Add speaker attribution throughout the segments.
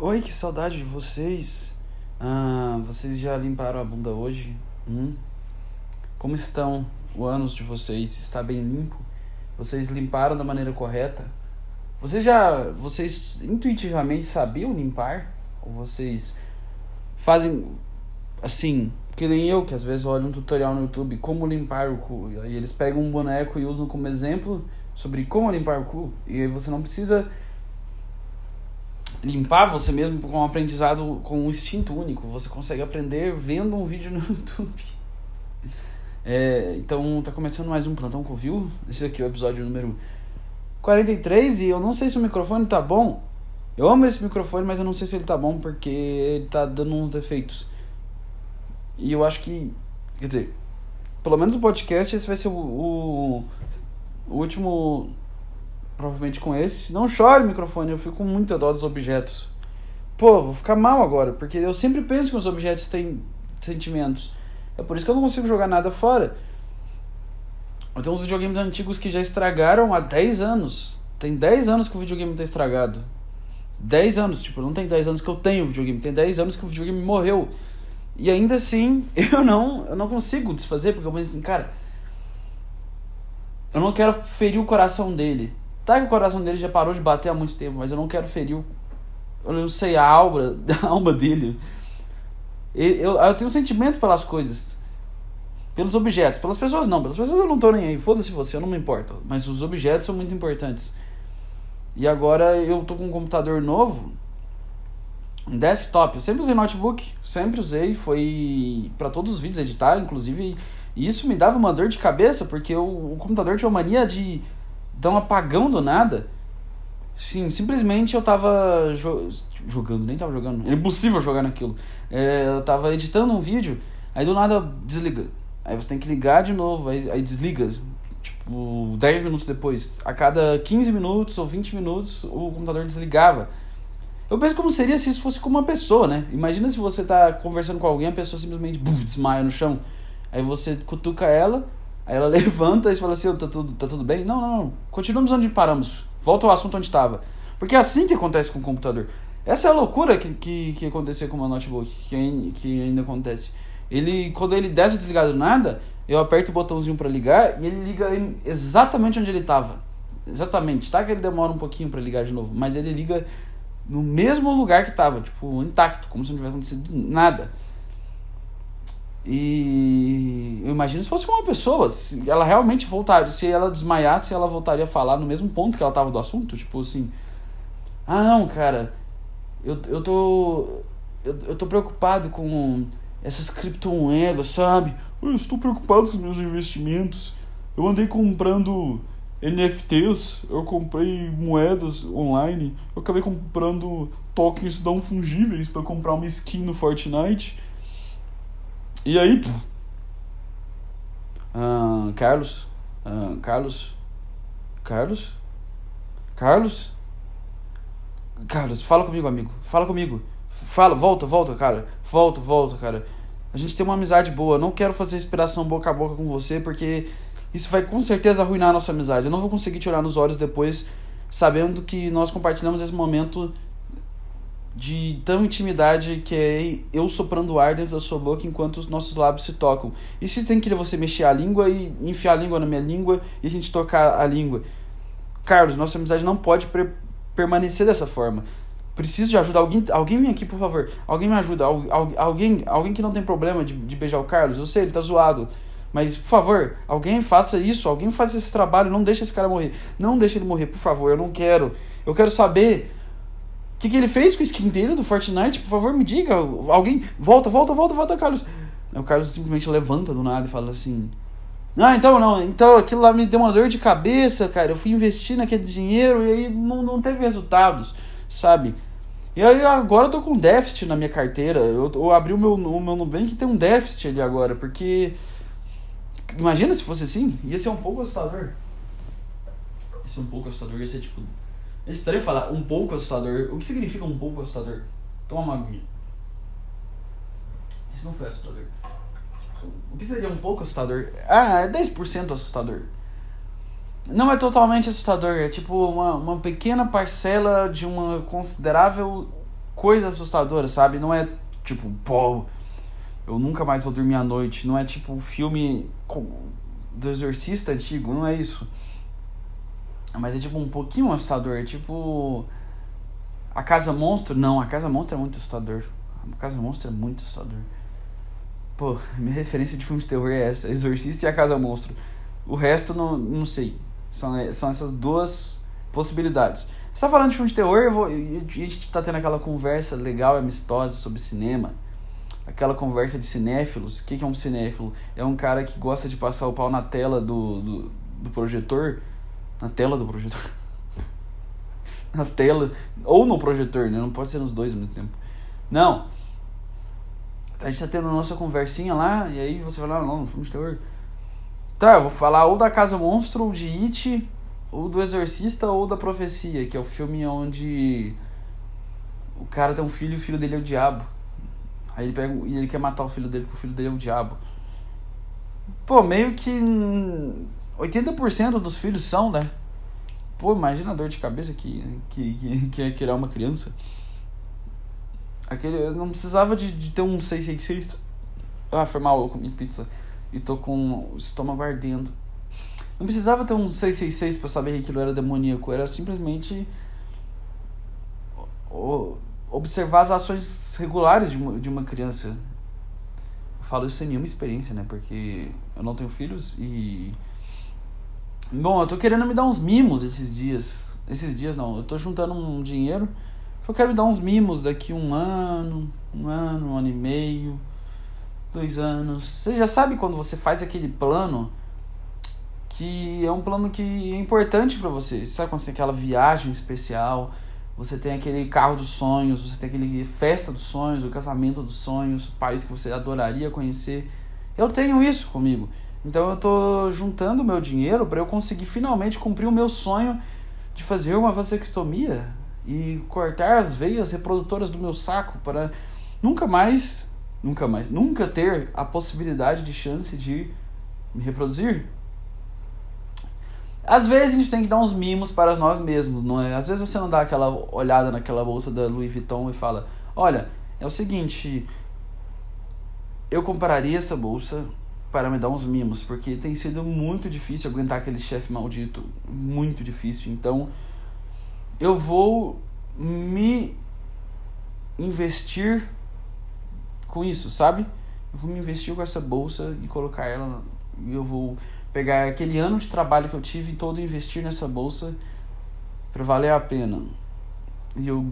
Speaker 1: Oi, que saudade de vocês. Ah, vocês já limparam a bunda hoje? Hum? Como estão o ânus de vocês? Está bem limpo? Vocês limparam da maneira correta? Vocês já, vocês intuitivamente sabiam limpar? Ou vocês fazem assim, que nem eu, que às vezes olho um tutorial no YouTube como limpar o cu. Aí eles pegam um boneco e usam como exemplo sobre como limpar o cu. E aí você não precisa limpar você mesmo com um aprendizado com um instinto único. Você consegue aprender vendo um vídeo no YouTube. É, então tá começando mais um Plantão Covil. Esse aqui é o episódio número 43 e eu não sei se o microfone tá bom. Eu amo esse microfone, mas eu não sei se ele tá bom porque ele tá dando uns defeitos. E eu acho que, quer dizer, pelo menos o podcast esse vai ser o, o, o último provavelmente com esse. Não chore, microfone, eu fico com muita dó dos objetos. Pô, vou ficar mal agora, porque eu sempre penso que os objetos têm sentimentos. É por isso que eu não consigo jogar nada fora. Eu tenho uns videogames antigos que já estragaram há 10 anos. Tem 10 anos que o videogame tá estragado. 10 anos, tipo, não tem 10 anos que eu tenho videogame, tem 10 anos que o videogame morreu. E ainda assim, eu não, eu não consigo desfazer, porque eu penso assim, cara, eu não quero ferir o coração dele. Tá que o coração dele já parou de bater há muito tempo, mas eu não quero ferir o. Eu não sei a alma, a alma dele. Eu, eu tenho sentimento pelas coisas. Pelos objetos. Pelas pessoas não. Pelas pessoas eu não tô nem aí. Foda-se você, eu não me importo. Mas os objetos são muito importantes. E agora eu tô com um computador novo. Um desktop. Eu sempre usei notebook. Sempre usei. Foi para todos os vídeos editar, inclusive. E isso me dava uma dor de cabeça, porque o, o computador tinha uma mania de dar um apagão do nada. Sim, simplesmente eu tava jo jogando, nem tava jogando. É impossível jogar naquilo. É, eu tava editando um vídeo, aí do nada desliga. Aí você tem que ligar de novo, aí, aí desliga. Tipo, 10 minutos depois. A cada 15 minutos ou 20 minutos o computador desligava. Eu penso como seria se isso fosse com uma pessoa, né? Imagina se você tá conversando com alguém, a pessoa simplesmente buf, desmaia no chão. Aí você cutuca ela, Aí ela levanta e fala assim, tá tudo, tá tudo bem? Não, não, não. Continuamos onde paramos. Volta ao assunto onde estava. Porque é assim que acontece com o computador. Essa é a loucura que, que, que aconteceu com o meu notebook, que, que ainda acontece. Ele, quando ele desce desligado do nada, eu aperto o botãozinho para ligar e ele liga exatamente onde ele estava. Exatamente. Tá que ele demora um pouquinho para ligar de novo, mas ele liga no mesmo lugar que estava, tipo, intacto, como se não tivesse acontecido nada. E eu imagino se fosse uma pessoa, se ela realmente voltaria, se ela desmaiasse, ela voltaria a falar no mesmo ponto que ela estava do assunto, tipo assim: "Ah, não, cara, eu, eu tô eu, eu tô preocupado com essas criptomoedas, sabe? Eu estou preocupado com os meus investimentos. Eu andei comprando NFTs, eu comprei moedas online, eu acabei comprando tokens não fungíveis para comprar uma skin no Fortnite." E aí, ah, Carlos, ah, Carlos, Carlos, Carlos, Carlos, fala comigo, amigo, fala comigo, fala, volta, volta, cara, volta, volta, cara. A gente tem uma amizade boa. Não quero fazer inspiração boca a boca com você porque isso vai com certeza arruinar a nossa amizade. Eu não vou conseguir te olhar nos olhos depois sabendo que nós compartilhamos esse momento de tão intimidade que é eu soprando ar dentro da sua boca enquanto os nossos lábios se tocam. E se tem que você mexer a língua e enfiar a língua na minha língua e a gente tocar a língua. Carlos, nossa amizade não pode permanecer dessa forma. Preciso de ajuda. Alguém, alguém vem aqui, por favor. Alguém me ajuda. alguém, alguém que não tem problema de, de beijar o Carlos. Eu sei, ele tá zoado. Mas, por favor, alguém faça isso. Alguém faça esse trabalho. Não deixe esse cara morrer. Não deixe ele morrer, por favor. Eu não quero. Eu quero saber o que, que ele fez com o skin dele do Fortnite? Por favor, me diga. Alguém. Volta, volta, volta, volta, Carlos. Aí o Carlos simplesmente levanta do nada e fala assim. Ah, então não, então aquilo lá me deu uma dor de cabeça, cara. Eu fui investir naquele dinheiro e aí não, não teve resultados, sabe? E aí agora eu tô com déficit na minha carteira. Eu, eu abri o meu, o meu Nubank e tem um déficit ali agora, porque. Imagina se fosse assim, ia ser um pouco assustador. Ia ser um pouco assustador, ia ser tipo é estranho falar um pouco assustador. O que significa um pouco assustador? Toma uma aguinha. Isso não foi assustador. O que seria um pouco assustador? Ah, é 10% assustador. Não é totalmente assustador, é tipo uma, uma pequena parcela de uma considerável coisa assustadora, sabe? Não é tipo, pô, eu nunca mais vou dormir à noite. Não é tipo o filme do Exorcista antigo, não é isso. Mas é tipo um pouquinho assustador. É tipo. A Casa Monstro. Não, a Casa Monstro é muito assustador. A Casa Monstro é muito assustador. Pô, minha referência de filme de terror é essa: Exorcista e a Casa Monstro. O resto, não, não sei. São, são essas duas possibilidades. Você tá falando de filme de terror, eu vou, a gente tá tendo aquela conversa legal e amistosa sobre cinema. Aquela conversa de cinéfilos. O que, que é um cinéfilo? É um cara que gosta de passar o pau na tela do, do, do projetor. Na tela do projetor. na tela. Ou no projetor, né? Não pode ser nos dois ao mesmo tempo. Não. A gente tá tendo a nossa conversinha lá, e aí você vai lá, não, no filme de terror. Tá, eu vou falar ou da Casa Monstro, ou de It, ou do Exorcista, ou da Profecia, que é o filme onde o cara tem um filho e o filho dele é o diabo. Aí ele pega e ele quer matar o filho dele porque o filho dele é o diabo. Pô, meio que 80% dos filhos são, né? Pô, imagina a dor de cabeça que, que, que, que é criar uma criança. Aquele, não precisava de, de ter um 666. Ah, foi mal, eu comi pizza e tô com o estômago ardendo. Não precisava ter um 666 para saber que aquilo era demoníaco, era simplesmente observar as ações regulares de uma, de uma criança. Eu falo isso sem nenhuma experiência, né? Porque eu não tenho filhos e. Bom, eu tô querendo me dar uns mimos esses dias. Esses dias não, eu tô juntando um dinheiro. Eu quero me dar uns mimos daqui um ano, um ano, um ano e meio dois anos. Você já sabe quando você faz aquele plano que é um plano que é importante para você. Sabe quando você tem aquela viagem especial, você tem aquele carro dos sonhos, você tem aquele festa dos sonhos, o casamento dos sonhos, o país que você adoraria conhecer. Eu tenho isso comigo. Então eu tô juntando meu dinheiro para eu conseguir finalmente cumprir o meu sonho de fazer uma vasectomia e cortar as veias reprodutoras do meu saco para nunca mais nunca mais, nunca ter a possibilidade de chance de me reproduzir. Às vezes a gente tem que dar uns mimos para nós mesmos, não é? Às vezes você não dá aquela olhada naquela bolsa da Louis Vuitton e fala: Olha, é o seguinte, eu compraria essa bolsa para me dar uns mimos, porque tem sido muito difícil aguentar aquele chefe maldito, muito difícil. Então, eu vou me investir com isso, sabe? Eu vou me investir com essa bolsa e colocar ela. E eu vou pegar aquele ano de trabalho que eu tive e todo investir nessa bolsa para valer a pena. E eu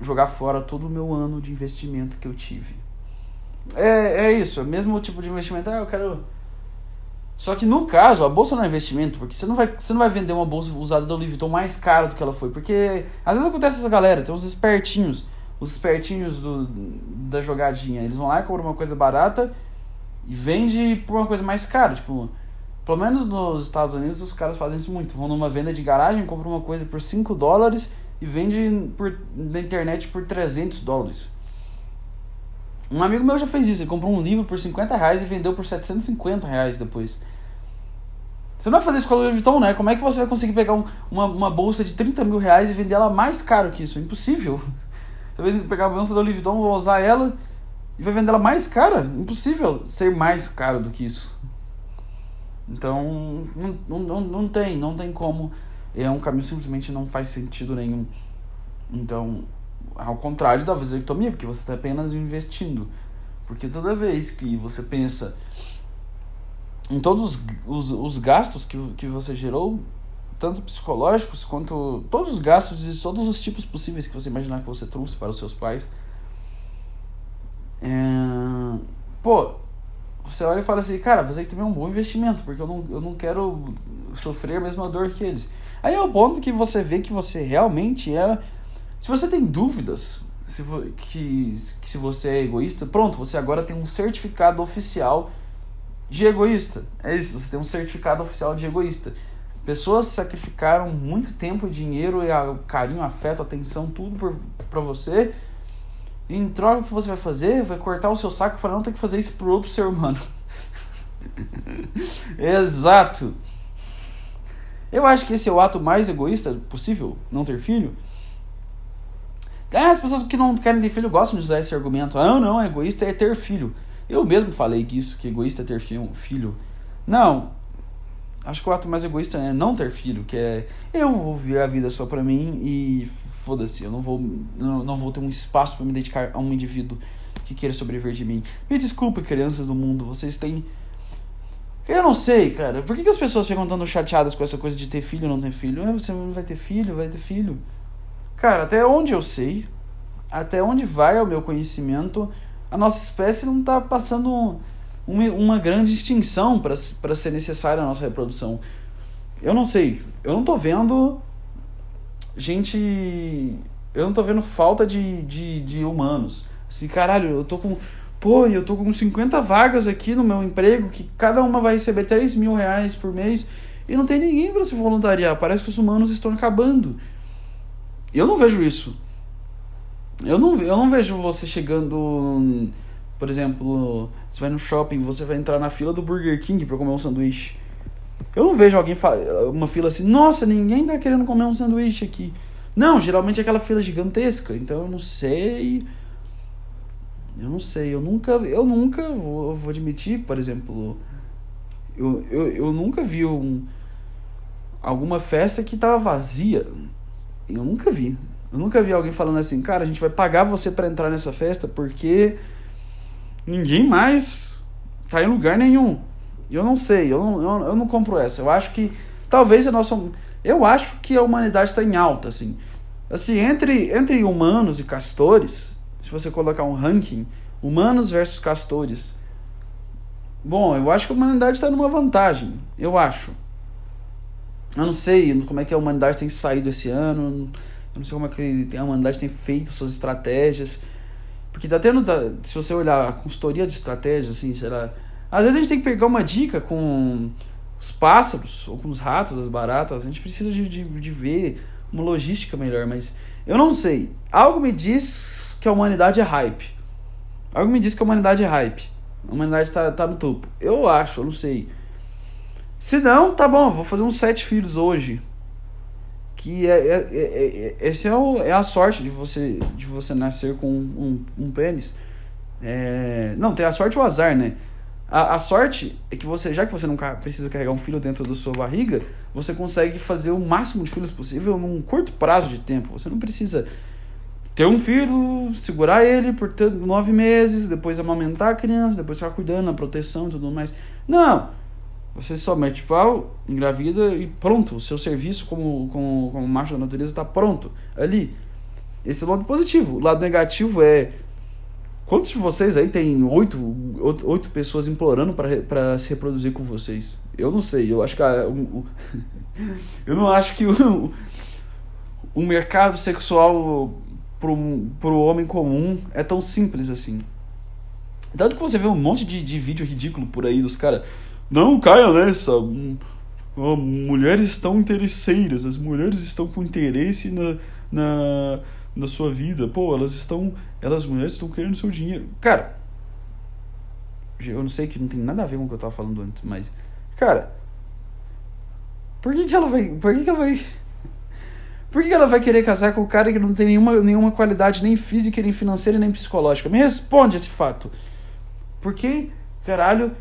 Speaker 1: jogar fora todo o meu ano de investimento que eu tive. É, é isso, é o mesmo tipo de investimento. Ah, eu quero. Só que no caso, a bolsa não é investimento, porque você não vai, você não vai vender uma bolsa usada da Louis mais cara do que ela foi. Porque às vezes acontece essa galera, tem uns espertinhos os espertinhos do, da jogadinha. Eles vão lá, compram uma coisa barata e vende por uma coisa mais cara. Tipo, pelo menos nos Estados Unidos os caras fazem isso muito. Vão numa venda de garagem, compram uma coisa por 5 dólares e vende por, na internet por 300 dólares. Um amigo meu já fez isso. Ele comprou um livro por 50 reais e vendeu por 750 reais depois. Você não vai fazer isso com a Louis Vuitton, né? Como é que você vai conseguir pegar um, uma, uma bolsa de 30 mil reais e vender ela mais caro que isso? Impossível. Talvez pegar a bolsa da Louis Vuitton, vou usar ela e vai vender ela mais cara. Impossível ser mais caro do que isso. Então, não, não, não tem, não tem como. É um caminho simplesmente não faz sentido nenhum. Então, ao contrário da vasectomia, porque você está apenas investindo. Porque toda vez que você pensa em todos os, os, os gastos que, que você gerou, tanto psicológicos quanto todos os gastos e todos os tipos possíveis que você imaginar que você trouxe para os seus pais. É... Pô, você olha e fala assim, cara, você também é um bom investimento, porque eu não, eu não quero sofrer a mesma dor que eles. Aí é o ponto que você vê que você realmente é. Se você tem dúvidas se, que, que se você é egoísta, pronto, você agora tem um certificado oficial de egoísta. É isso, você tem um certificado oficial de egoísta. Pessoas sacrificaram muito tempo, dinheiro, carinho, afeto, atenção, tudo para você. E em troca, o que você vai fazer? Vai cortar o seu saco para não ter que fazer isso pro outro ser humano. Exato. Eu acho que esse é o ato mais egoísta possível, não ter filho. Ah, as pessoas que não querem ter filho gostam de usar esse argumento. Ah, não, egoísta é ter filho. Eu mesmo falei que isso, que egoísta é ter filho. Não. Acho que o ato mais egoísta é não ter filho, que é eu vou viver a vida só pra mim e foda-se, eu não vou, não, não vou ter um espaço para me dedicar a um indivíduo que queira sobreviver de mim. Me desculpe, crianças do mundo, vocês têm. Eu não sei, cara. Por que, que as pessoas ficam tão chateadas com essa coisa de ter filho ou não ter filho? Ah, você não vai ter filho, vai ter filho. Cara, até onde eu sei, até onde vai o meu conhecimento, a nossa espécie não está passando uma, uma grande extinção para ser necessária a nossa reprodução. Eu não sei, eu não tô vendo gente. Eu não tô vendo falta de, de, de humanos. Assim, caralho, eu tô com. Pô, eu tô com 50 vagas aqui no meu emprego, que cada uma vai receber 3 mil reais por mês, e não tem ninguém para se voluntariar. Parece que os humanos estão acabando. Eu não vejo isso. Eu não, eu não vejo você chegando. Por exemplo, você vai no shopping, você vai entrar na fila do Burger King para comer um sanduíche. Eu não vejo alguém uma fila assim, nossa, ninguém tá querendo comer um sanduíche aqui. Não, geralmente é aquela fila gigantesca, então eu não sei. Eu não sei, eu nunca, eu nunca vou, vou admitir, por exemplo, eu, eu, eu nunca vi um, alguma festa que tava vazia. Eu nunca vi. Eu nunca vi alguém falando assim, cara, a gente vai pagar você para entrar nessa festa porque ninguém mais tá em lugar nenhum. Eu não sei, eu não, eu, eu não compro essa. Eu acho que talvez a nossa. Eu acho que a humanidade está em alta, assim. Assim, entre, entre humanos e castores, se você colocar um ranking, humanos versus castores. Bom, eu acho que a humanidade está numa vantagem. Eu acho. Eu não sei como é que a humanidade tem saído esse ano. Eu não sei como é que a humanidade tem feito suas estratégias. Porque tá tendo. Se você olhar a consultoria de estratégias, assim, será. Às vezes a gente tem que pegar uma dica com os pássaros, ou com os ratos, as baratas. A gente precisa de, de, de ver uma logística melhor, mas eu não sei. Algo me diz que a humanidade é hype. Algo me diz que a humanidade é hype. A humanidade tá, tá no topo. Eu acho, eu não sei. Se não, tá bom, vou fazer uns sete filhos hoje. Que é, é, é, é esse é, o, é a sorte de você, de você nascer com um, um, pênis. É, não, tem a sorte ou o azar, né? A, a sorte é que você, já que você não precisa carregar um filho dentro da sua barriga, você consegue fazer o máximo de filhos possível num curto prazo de tempo. Você não precisa ter um filho, segurar ele por nove meses, depois amamentar a criança, depois ficar cuidando, a proteção e tudo mais. Não! Você só mete pau, engravida e pronto. O seu serviço como, como, como macho da natureza está pronto ali. Esse é o lado positivo. O lado negativo é. Quantos de vocês aí tem oito, oito pessoas implorando para se reproduzir com vocês? Eu não sei. Eu acho que. A, o, eu não acho que o, o mercado sexual pro, pro homem comum é tão simples assim. Tanto que você vê um monte de, de vídeo ridículo por aí dos caras não caia nessa. Oh, mulheres estão interesseiras, as mulheres estão com interesse na, na, na sua vida. Pô, elas estão. Elas mulheres estão querendo seu dinheiro. Cara, eu não sei que não tem nada a ver com o que eu tava falando antes, mas. Cara, por que, que ela vai. Por que, que ela vai. Por que, que ela vai querer casar com o cara que não tem nenhuma, nenhuma qualidade nem física, nem financeira, nem psicológica? Me responde esse fato. Porque, caralho,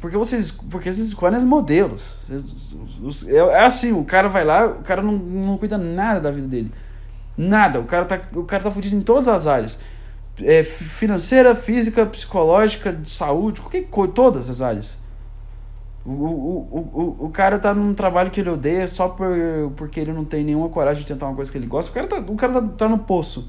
Speaker 1: porque vocês, porque vocês escolhem os modelos. É, é assim, o cara vai lá, o cara não, não cuida nada da vida dele. Nada. O cara tá, o cara tá fudido em todas as áreas. É, financeira, física, psicológica, de saúde, qualquer todas as áreas. O, o, o, o cara tá num trabalho que ele odeia só por, porque ele não tem nenhuma coragem de tentar uma coisa que ele gosta. O cara tá, o cara tá, tá no poço.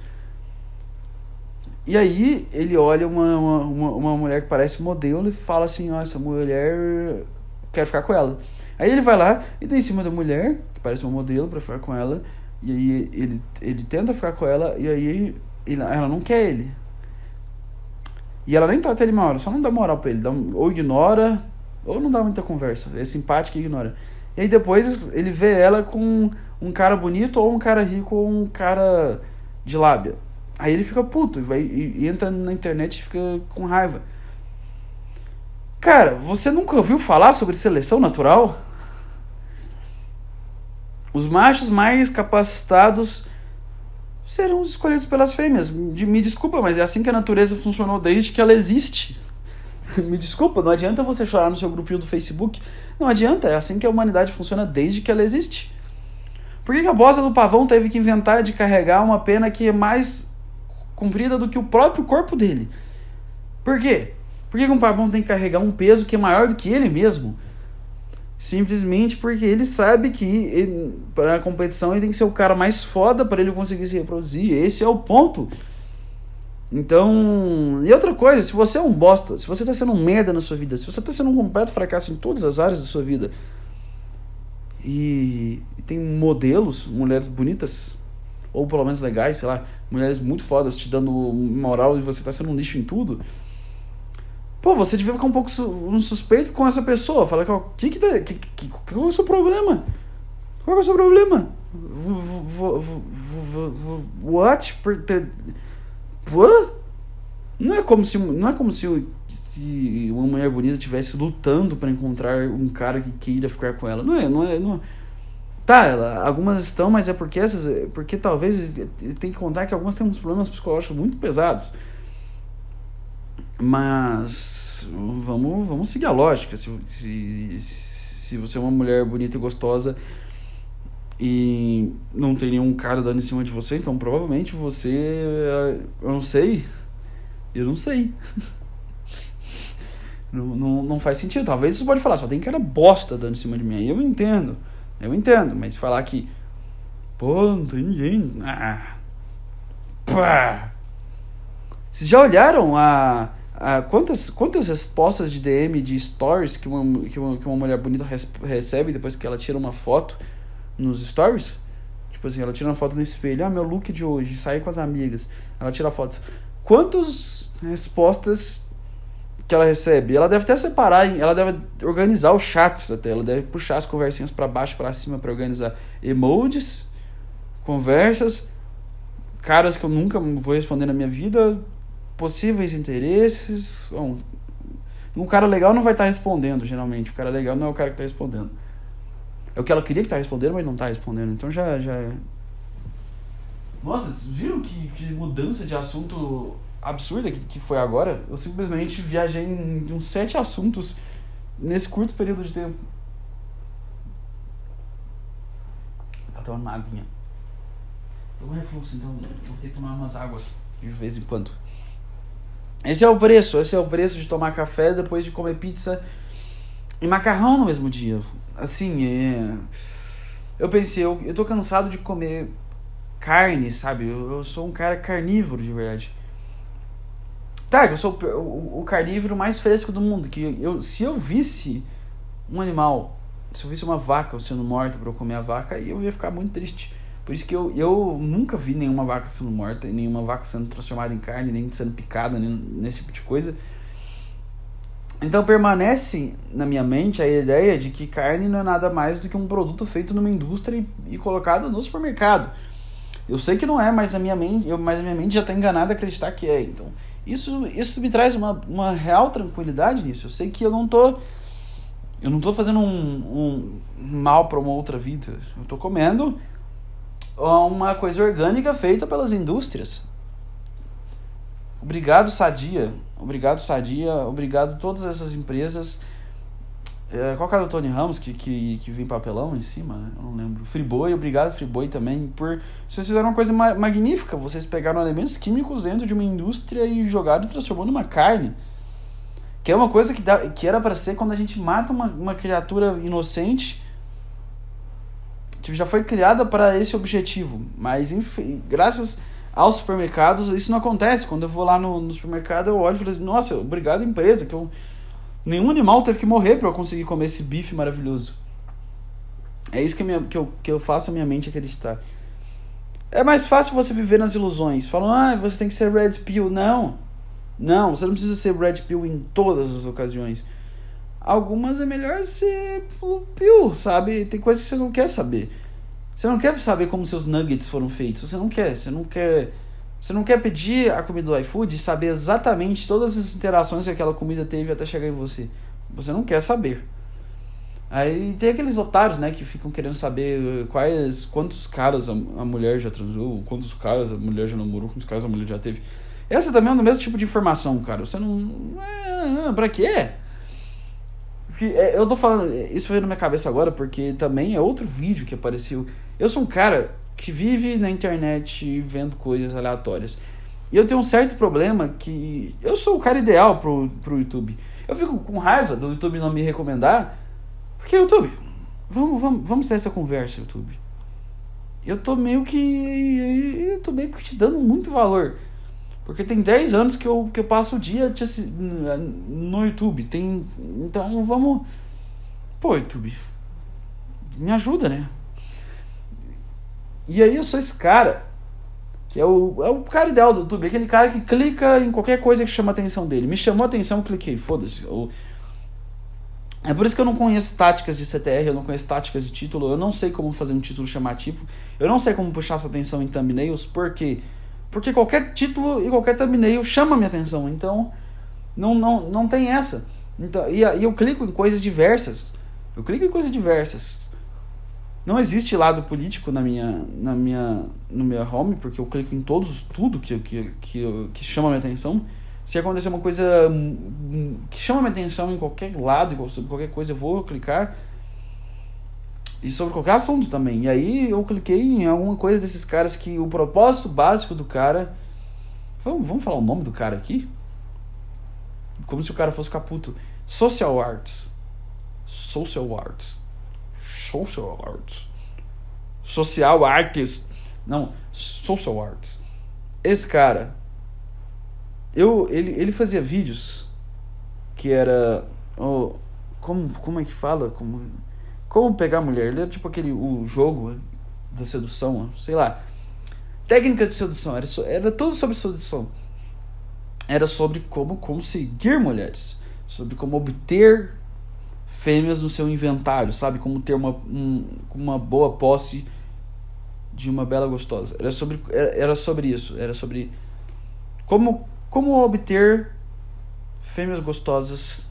Speaker 1: E aí ele olha uma, uma, uma, mulher que parece modelo e fala assim, ó, essa mulher quer ficar com ela. Aí ele vai lá e dá em cima da mulher, que parece uma modelo, pra ficar com ela. E aí ele, ele tenta ficar com ela e aí ele, ela não quer ele. E ela nem trata ele mal, só não dá moral pra ele. Dá, ou ignora, ou não dá muita conversa. É simpática e ignora. E aí depois ele vê ela com um cara bonito ou um cara rico ou um cara de lábia. Aí ele fica puto e, vai, e entra na internet e fica com raiva. Cara, você nunca ouviu falar sobre seleção natural? Os machos mais capacitados serão escolhidos pelas fêmeas. Me desculpa, mas é assim que a natureza funcionou desde que ela existe. Me desculpa, não adianta você chorar no seu grupinho do Facebook. Não adianta, é assim que a humanidade funciona desde que ela existe. Por que, que a bosta do pavão teve que inventar de carregar uma pena que é mais comprida do que o próprio corpo dele? Por quê? Por que, um pavão tem que carregar um peso que é maior do que ele mesmo? Simplesmente porque ele sabe que para a competição ele tem que ser o cara mais foda para ele conseguir se reproduzir. Esse é o ponto. Então, e outra coisa, se você é um bosta, se você tá sendo um merda na sua vida, se você tá sendo um completo fracasso em todas as áreas da sua vida, e, e tem modelos, mulheres bonitas, ou pelo menos legais, sei lá, mulheres muito fodas te dando moral e você tá sendo um lixo em tudo, pô, você devia ficar um pouco su um suspeito com essa pessoa. Falar, o que que, tá, que, que, qual é o seu problema? Qual é o seu problema? What? What? Não é como se, não é como se, se uma mulher bonita estivesse lutando para encontrar um cara que queira ficar com ela. Não é, não é, não é. Tá, ela, algumas estão, mas é porque essas, porque talvez tem que contar que algumas têm uns problemas psicológicos muito pesados. Mas vamos, vamos seguir a lógica. Se, se, se você é uma mulher bonita e gostosa e não tem nenhum cara dando em cima de você, então provavelmente você. Eu não sei. Eu não sei. não, não, não faz sentido. Talvez você pode falar, só tem cara bosta dando em cima de mim. Eu entendo. Eu entendo. Mas falar que. Pô, não tem ninguém. Ah. Pá. Vocês já olharam a quantas, quantas respostas de DM de stories que uma, que uma, que uma mulher bonita res, recebe depois que ela tira uma foto nos stories? Tipo assim, ela tira uma foto no espelho, ah, meu look de hoje, sair com as amigas. Ela tira foto. Quantas respostas que ela recebe? Ela deve até separar, ela deve organizar os chats até, ela deve puxar as conversinhas para baixo, para cima para organizar emojis, conversas, caras que eu nunca vou responder na minha vida, possíveis interesses. Bom, um cara legal não vai estar tá respondendo, geralmente. O cara legal não é o cara que está respondendo. É o que ela queria que tá respondendo, mas não está respondendo. Então já, já. É. Nossa, viram que, que mudança de assunto absurda que, que foi agora? Eu simplesmente viajei em, uns sete assuntos nesse curto período de tempo. Tá tomando uma aguinha. Tô com refluxo, então vou ter que tomar umas águas de vez em quando. Esse é o preço, esse é o preço de tomar café depois de comer pizza e macarrão no mesmo dia. Assim, é... eu pensei, eu, eu tô cansado de comer carne, sabe? Eu, eu sou um cara carnívoro de verdade. Tá, eu sou o, o, o, carnívoro mais fresco do mundo. Que eu, se eu visse um animal, se eu visse uma vaca sendo morta para eu comer a vaca, eu ia ficar muito triste. Por isso que eu, eu nunca vi nenhuma vaca sendo morta, nenhuma vaca sendo transformada em carne, nem sendo picada, nem nesse tipo de coisa. Então permanece na minha mente a ideia de que carne não é nada mais do que um produto feito numa indústria e, e colocado no supermercado. Eu sei que não é, mas a minha mente, eu, mas a minha mente já está enganada a acreditar que é. Então, isso, isso me traz uma, uma real tranquilidade nisso. Eu sei que eu não tô eu não tô fazendo um, um mal para uma outra vida. Eu tô comendo uma coisa orgânica feita pelas indústrias. Obrigado, Sadia. Obrigado, Sadia. Obrigado todas essas empresas. É, qual que era o Tony Ramos que, que, que vem papelão em cima? Eu não lembro. Friboi, obrigado, Friboi também. por Vocês fizeram uma coisa ma magnífica. Vocês pegaram elementos químicos dentro de uma indústria e jogaram e transformou numa carne. Que é uma coisa que, dá, que era para ser quando a gente mata uma, uma criatura inocente tipo, já foi criada para esse objetivo. Mas, enfim, graças aos supermercados, isso não acontece. Quando eu vou lá no, no supermercado, eu olho e falo assim, nossa, obrigado empresa, que eu... nenhum animal teve que morrer para eu conseguir comer esse bife maravilhoso. É isso que, minha, que, eu, que eu faço a minha mente acreditar. É mais fácil você viver nas ilusões. Falam, ah, você tem que ser red pill. Não. Não, você não precisa ser red pill em todas as ocasiões. Algumas é melhor ser piu, sabe? Tem coisas que você não quer saber. Você não quer saber como seus nuggets foram feitos. Você não quer. Você não quer. Você não quer pedir a comida do iFood e saber exatamente todas as interações que aquela comida teve até chegar em você. Você não quer saber. Aí tem aqueles otários, né, que ficam querendo saber quais, quantos caras a, a mulher já transou, quantos caras a mulher já namorou, quantos caras a mulher já teve. Essa também é o mesmo tipo de informação, cara. Você não. É, pra quê? É, eu tô falando. Isso veio na minha cabeça agora porque também é outro vídeo que apareceu. Eu sou um cara que vive na internet vendo coisas aleatórias. E eu tenho um certo problema que. Eu sou o cara ideal pro, pro YouTube. Eu fico com raiva do YouTube não me recomendar porque, YouTube, vamos, vamos, vamos ter essa conversa, YouTube. Eu tô meio que. Eu tô meio que te dando muito valor. Porque tem 10 anos que eu, que eu passo o dia te, no YouTube. Tem, então vamos. Pô, YouTube. Me ajuda, né? E aí eu sou esse cara. Que é o, é o cara ideal do YouTube. Aquele cara que clica em qualquer coisa que chama a atenção dele. Me chamou a atenção, cliquei. Foda-se. Eu, é por isso que eu não conheço táticas de CTR, eu não conheço táticas de título, eu não sei como fazer um título chamativo, eu não sei como puxar sua atenção em thumbnails, por quê? Porque qualquer título e qualquer thumbnail chama minha atenção, então não, não, não tem essa. Então, e, e eu clico em coisas diversas, eu clico em coisas diversas. Não existe lado político na minha, na minha, no meu home, porque eu clico em todos, tudo que, que, que, que chama minha atenção se acontecer uma coisa que chama minha atenção em qualquer lado, sobre qualquer coisa, eu vou clicar. E sobre qualquer assunto também. E aí eu cliquei em alguma coisa desses caras que o propósito básico do cara. Vamos, vamos falar o nome do cara aqui? Como se o cara fosse caputo. Social Arts. Social Arts. Social Arts. Social Arts. Não, Social Arts. Esse cara eu, ele, ele fazia vídeos que era. Oh, como, como é que fala? Como, como pegar mulher? Ele era tipo aquele o jogo da sedução, sei lá. Técnica de sedução, era, era tudo sobre sedução. Era sobre como conseguir mulheres, sobre como obter fêmeas no seu inventário, sabe? Como ter uma, um, uma boa posse de uma bela gostosa. Era sobre, era, sobre isso, era sobre como como obter fêmeas gostosas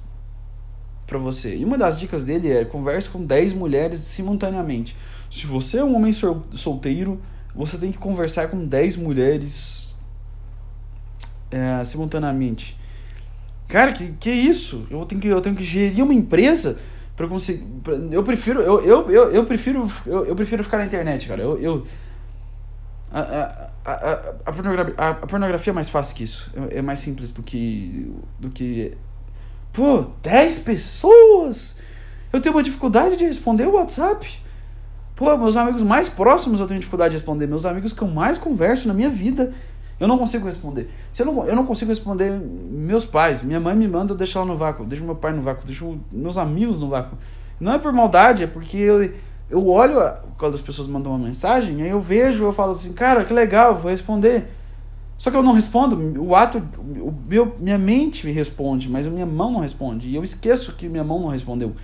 Speaker 1: para você? E uma das dicas dele é converse com 10 mulheres simultaneamente. Se você é um homem solteiro, você tem que conversar com 10 mulheres é, simultaneamente. Cara, que, que isso? Eu tenho que, eu tenho que gerir uma empresa para conseguir. Pra, eu prefiro. Eu, eu, eu, eu prefiro. Eu, eu, prefiro ficar na internet, cara. Eu. eu a, a, a, a, pornografia, a, a, pornografia é mais fácil que isso. É, é, mais simples do que. do que. Pô, 10 pessoas! Eu tenho uma dificuldade de responder o WhatsApp. Pô, meus amigos mais próximos eu tenho dificuldade de responder. Meus amigos que eu mais converso na minha vida, eu não consigo responder. Se eu, não, eu não consigo responder meus pais. Minha mãe me manda, eu deixo ela no vácuo. Deixo meu pai no vácuo. Deixo meus amigos no vácuo. Não é por maldade, é porque eu eu olho quando as pessoas mandam uma mensagem, aí eu vejo, eu falo assim, cara, que legal, vou responder. Só que eu não respondo, o ato, o meu, minha mente me responde, mas a minha mão não responde. E eu esqueçso que minha mão não respondeu.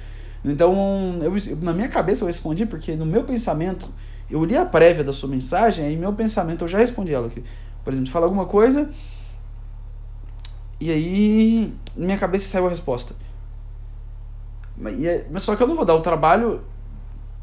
Speaker 1: Então, eu, na minha cabeça eu respondi porque no meu pensamento, eu li a prévia da sua mensagem, aí meu pensamento eu já respondi ela. Por exemplo, fala alguma coisa, e aí na minha cabeça saiu a resposta. É, mas só que eu não vou dar o trabalho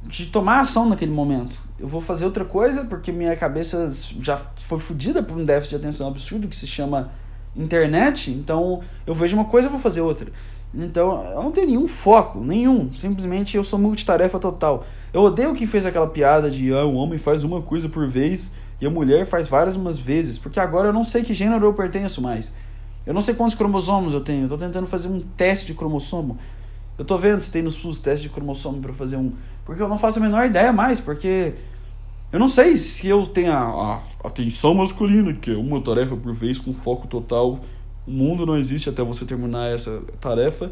Speaker 1: de tomar ação naquele momento. Eu vou fazer outra coisa porque minha cabeça já foi fodida por um déficit de atenção absurdo que se chama internet. Então eu vejo uma coisa e vou fazer outra. Então eu não tenho nenhum foco, nenhum. Simplesmente eu sou multitarefa total. Eu odeio quem fez aquela piada de ah, o homem faz uma coisa por vez e a mulher faz várias umas vezes. Porque agora eu não sei que gênero eu pertenço mais. Eu não sei quantos cromossomos eu tenho. Eu tô tentando fazer um teste de cromossomo. Eu tô vendo se tem no SUS teste de cromossomo para fazer um. Porque eu não faço a menor ideia mais, porque eu não sei se eu tenho a, a atenção masculina, que é uma tarefa por vez com foco total. O mundo não existe até você terminar essa tarefa.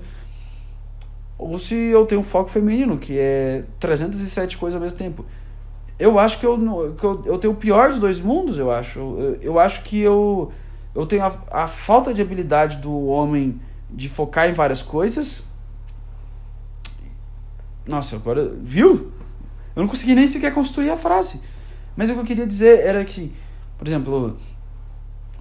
Speaker 1: Ou se eu tenho foco feminino, que é 307 coisas ao mesmo tempo. Eu acho que eu, que eu, eu tenho o pior dos dois mundos, eu acho. Eu, eu acho que eu, eu tenho a, a falta de habilidade do homem de focar em várias coisas nossa, agora. Viu? Eu não consegui nem sequer construir a frase. Mas o que eu queria dizer era que, por exemplo,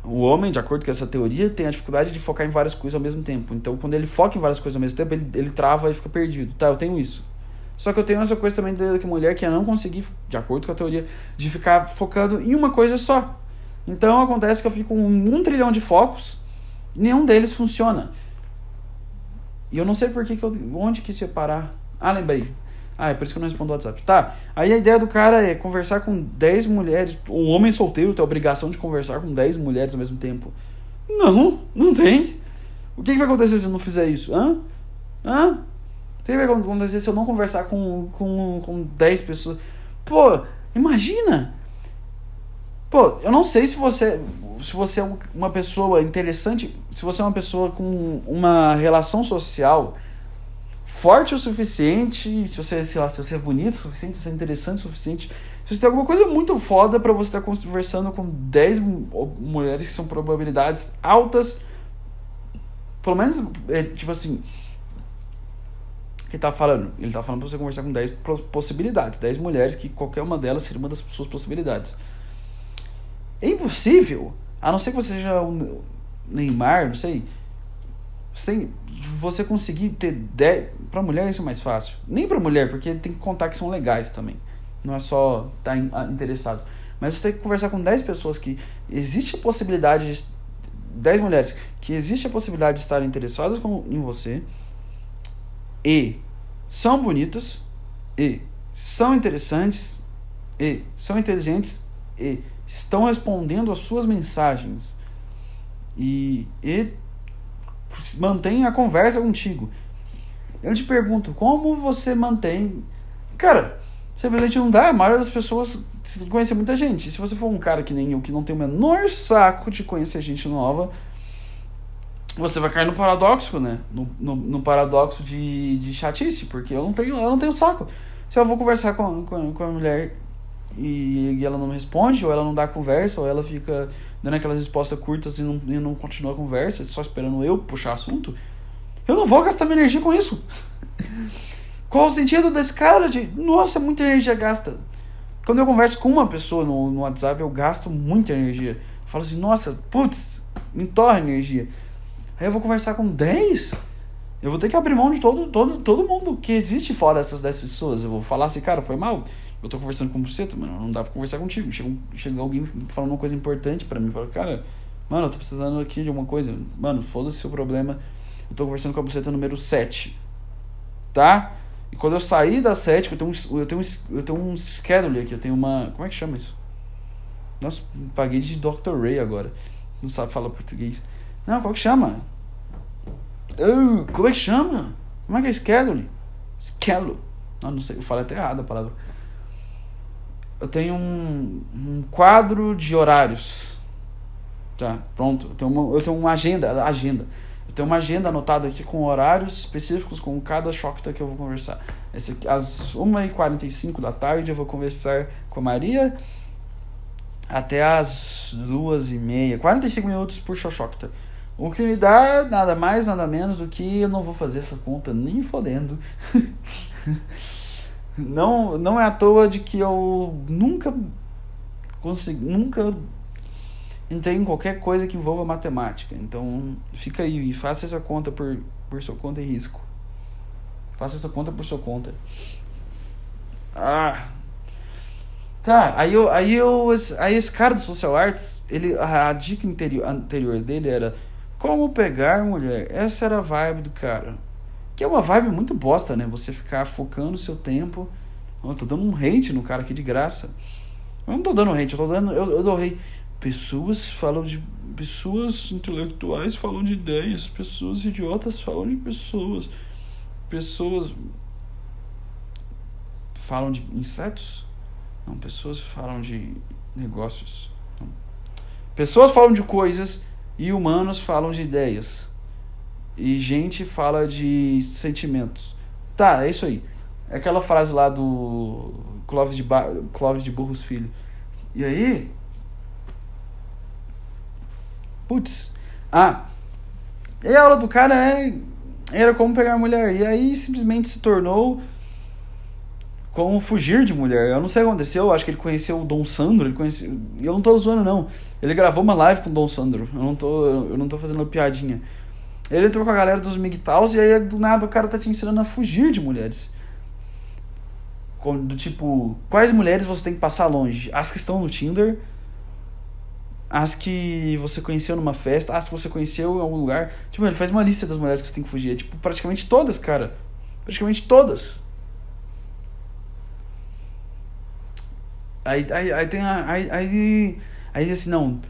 Speaker 1: o homem, de acordo com essa teoria, tem a dificuldade de focar em várias coisas ao mesmo tempo. Então, quando ele foca em várias coisas ao mesmo tempo, ele, ele trava e fica perdido. Tá, eu tenho isso. Só que eu tenho essa coisa também da mulher que é não conseguir, de acordo com a teoria, de ficar focando em uma coisa só. Então acontece que eu fico com um trilhão de focos, nenhum deles funciona. E eu não sei por que, que eu. Onde que isso ia parar? Ah, lembrei. Ah, é por isso que eu não respondo o WhatsApp. Tá. Aí a ideia do cara é conversar com 10 mulheres. O homem solteiro tem a obrigação de conversar com 10 mulheres ao mesmo tempo. Não, não tem. O que, que vai acontecer se eu não fizer isso? Hã? Hã? Que vai acontecer se eu não conversar com, com, com 10 pessoas? Pô, imagina! Pô, eu não sei se você se você é uma pessoa interessante, se você é uma pessoa com uma relação social forte o suficiente, se você, sei lá, se você é bonito o suficiente, se você é interessante o suficiente, se você tem alguma coisa muito foda para você estar tá conversando com 10 mulheres que são probabilidades altas, pelo menos, é, tipo assim, que tá falando? Ele tá falando pra você conversar com 10 possibilidades, 10 mulheres que qualquer uma delas seria uma das suas possibilidades. É impossível, a não ser que você seja um Neymar, não sei. Você tem você conseguir ter 10 para mulher isso é mais fácil. Nem para mulher, porque tem que contar que são legais também. Não é só estar tá interessado. Mas você tem que conversar com 10 pessoas que existe a possibilidade de 10 mulheres que existe a possibilidade de estarem interessadas com, em você e. São bonitas e. São interessantes. E. São inteligentes. E. Estão respondendo às suas mensagens. E, e. Mantém a conversa contigo. Eu te pergunto, como você mantém. Cara, simplesmente não dá. A maioria das pessoas conhecer muita gente. Se você for um cara que nem eu, que não tem o menor saco de conhecer gente nova, você vai cair no paradoxo, né? No, no, no paradoxo de, de chatice, porque eu não tenho, eu não tenho saco. Se eu vou conversar com, com, com a mulher e, e, ela não me responde, ou ela não dá conversa, ou ela fica dando aquelas respostas curtas e não, e não continua a conversa, só esperando eu puxar assunto, eu não vou gastar minha energia com isso. Qual o sentido desse cara de. Nossa, muita energia gasta. Quando eu converso com uma pessoa no, no WhatsApp, eu gasto muita energia. Eu falo assim, nossa, putz, me torna energia. Aí eu vou conversar com 10. Eu vou ter que abrir mão de todo, todo, todo mundo que existe fora dessas 10 pessoas. Eu vou falar assim, cara, foi mal eu tô conversando com você, mano, não dá pra conversar contigo. Chega, chega alguém falando uma coisa importante para mim, fala, cara, mano, eu tô precisando aqui de uma coisa. Mano, foda-se seu problema. Eu tô conversando com a buceta número 7. Tá? E quando eu sair da 7, eu tenho um, eu tenho um, eu tenho um schedule aqui, eu tenho uma. Como é que chama isso? Nossa, paguei de Dr. Ray agora. Não sabe falar português. Não, qual que chama? Como é que chama? Como é que é schedule? Schedule. Não, não sei, eu falei até errado a palavra eu tenho um, um quadro de horários. Tá, pronto. Eu tenho uma, eu tenho uma agenda, agenda. Eu tenho uma agenda anotada aqui com horários específicos com cada choque que eu vou conversar. Esse aqui, às 1h45 da tarde eu vou conversar com a Maria até às 2h30. 45 minutos por Xoxocta. O que me dá nada mais, nada menos do que eu não vou fazer essa conta nem fodendo. Não, não é à toa de que eu nunca consegui, nunca entrei em qualquer coisa que envolva matemática. Então, fica aí e faça essa conta por, por sua conta e risco. Faça essa conta por sua conta. Ah. Tá, aí eu, aí eu, aí esse cara do social arts, ele a, a dica anterior, anterior dele era como pegar mulher. Essa era a vibe do cara. Que é uma vibe muito bosta, né? Você ficar focando o seu tempo. Eu tô dando um hate no cara aqui de graça. Eu não tô dando hate, eu tô dando. Eu, eu dou hate. Pessoas falam de. Pessoas intelectuais falam de ideias. Pessoas idiotas falam de pessoas. Pessoas. Falam de insetos? Não, pessoas falam de negócios. Não. Pessoas falam de coisas e humanos falam de ideias. E gente fala de sentimentos. Tá, é isso aí. É aquela frase lá do Clóvis de, ba... Clóvis de Burros Filho. E aí. Putz. Ah. E a aula do cara é. Era como pegar mulher. E aí simplesmente se tornou. Como fugir de mulher. Eu não sei o que aconteceu. Acho que ele conheceu o Dom Sandro. Ele conheceu. Eu não tô zoando, não. Ele gravou uma live com o Dom Sandro. Eu não tô, eu não tô fazendo piadinha. Ele entrou com a galera dos MGTOWs e aí do nada o cara tá te ensinando a fugir de mulheres. do tipo, quais mulheres você tem que passar longe? As que estão no Tinder, as que você conheceu numa festa, as que você conheceu em algum lugar. Tipo, ele faz uma lista das mulheres que você tem que fugir. É, tipo, praticamente todas, cara. Praticamente todas. Aí, aí, aí tem a. Aí, aí, aí assim, não.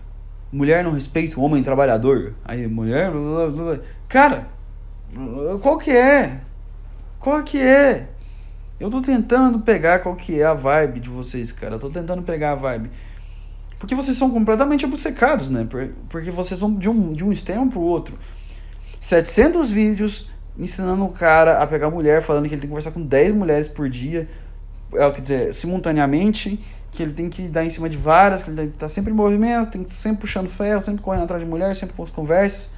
Speaker 1: Mulher não respeita o homem trabalhador. Aí, mulher. Blá, blá, blá. Cara, qual que é? Qual que é? Eu tô tentando pegar qual que é a vibe de vocês, cara. Eu tô tentando pegar a vibe. Porque vocês são completamente obcecados, né? Porque vocês vão de um, de um extremo pro outro. 700 vídeos ensinando o cara a pegar mulher, falando que ele tem que conversar com 10 mulheres por dia. É, quer dizer, simultaneamente, que ele tem que dar em cima de várias, que ele tá sempre em movimento, tem que estar sempre puxando ferro, sempre correndo atrás de mulher, sempre com as conversas.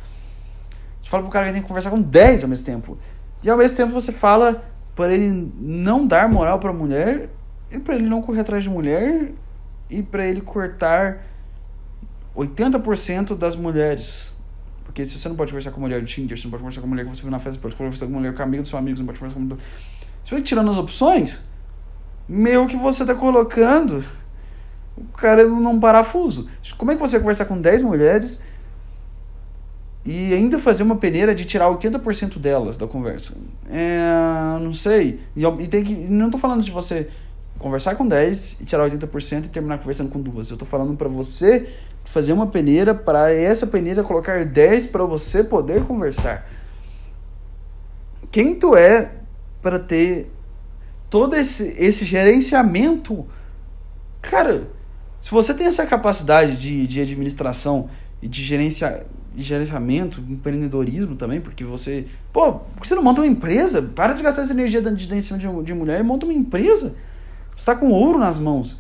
Speaker 1: Você fala pro cara que tem que conversar com 10 ao mesmo tempo. E ao mesmo tempo você fala para ele não dar moral para mulher e para ele não correr atrás de mulher e para ele cortar 80% das mulheres. Porque se você não pode conversar com mulher do Tinder, você não pode conversar com mulher que você viu na festa, você pode conversar com mulher com amigo do seu amigo, você não pode conversar com Se vai tirando as opções, meio que você tá colocando o cara num parafuso. Como é que você vai conversar com 10 mulheres e ainda fazer uma peneira de tirar 80% delas da conversa? É, não sei. E, e tem que. Não tô falando de você conversar com 10 e tirar 80% e terminar conversando com duas. Eu tô falando para você fazer uma peneira para essa peneira colocar 10 para você poder conversar. Quem tu é para ter todo esse, esse gerenciamento? Cara, se você tem essa capacidade de, de administração e de, gerencia, gerenciamento, empreendedorismo também, porque você. Pô, por que você não monta uma empresa? Para de gastar essa energia de, de, em cima de, de mulher e monta uma empresa. Você está com ouro nas mãos.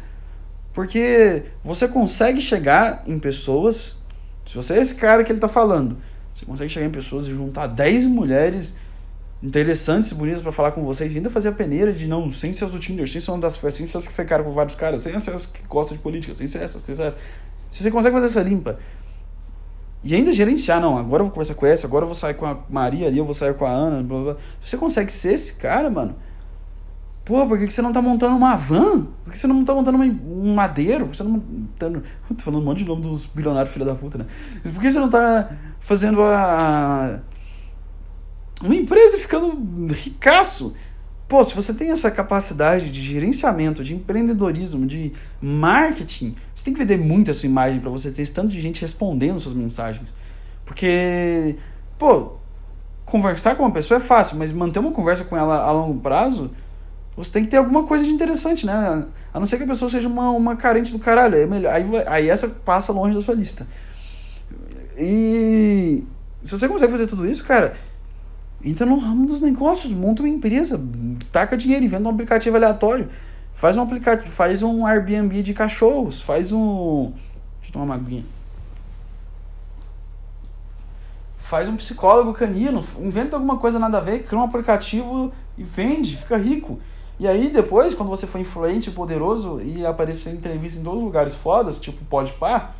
Speaker 1: Porque você consegue chegar em pessoas. Se você é esse cara que ele está falando, você consegue chegar em pessoas e juntar 10 mulheres interessantes e bonitas para falar com vocês, ainda fazer a peneira de não, sem ser do Tinder, sem ser das festas, sem ser as que ficaram com vários caras, sem ser as que gostam de política, sem essas, sem essas. Se você consegue fazer essa limpa e ainda gerenciar, não, agora eu vou conversar com essa, agora eu vou sair com a Maria ali, eu vou sair com a Ana, blá, blá. Se você consegue ser esse cara, mano, Pô, por que, você não tá montando uma van? Por que você não tá montando um madeiro? Por que você não tá. tô falando um monte de nome dos bilionários filha da puta, né? Por que você não tá fazendo a. Uma empresa ficando ricaço? Pô, se você tem essa capacidade de gerenciamento, de empreendedorismo, de marketing, você tem que vender muito a sua imagem para você ter esse tanto de gente respondendo suas mensagens. Porque, pô, conversar com uma pessoa é fácil, mas manter uma conversa com ela a longo prazo você tem que ter alguma coisa de interessante, né? A não ser que a pessoa seja uma, uma carente do caralho. É melhor, aí, aí essa passa longe da sua lista. E se você consegue fazer tudo isso, cara, entra no ramo dos negócios, monta uma empresa, taca dinheiro, inventa um aplicativo aleatório, faz um aplicativo, faz um Airbnb de cachorros, faz um. Deixa eu tomar uma aguinha. Faz um psicólogo canino, inventa alguma coisa nada a ver, cria um aplicativo e vende, fica rico. E aí depois, quando você for influente, poderoso e aparecer em entrevista em todos os lugares fodas, tipo pode par,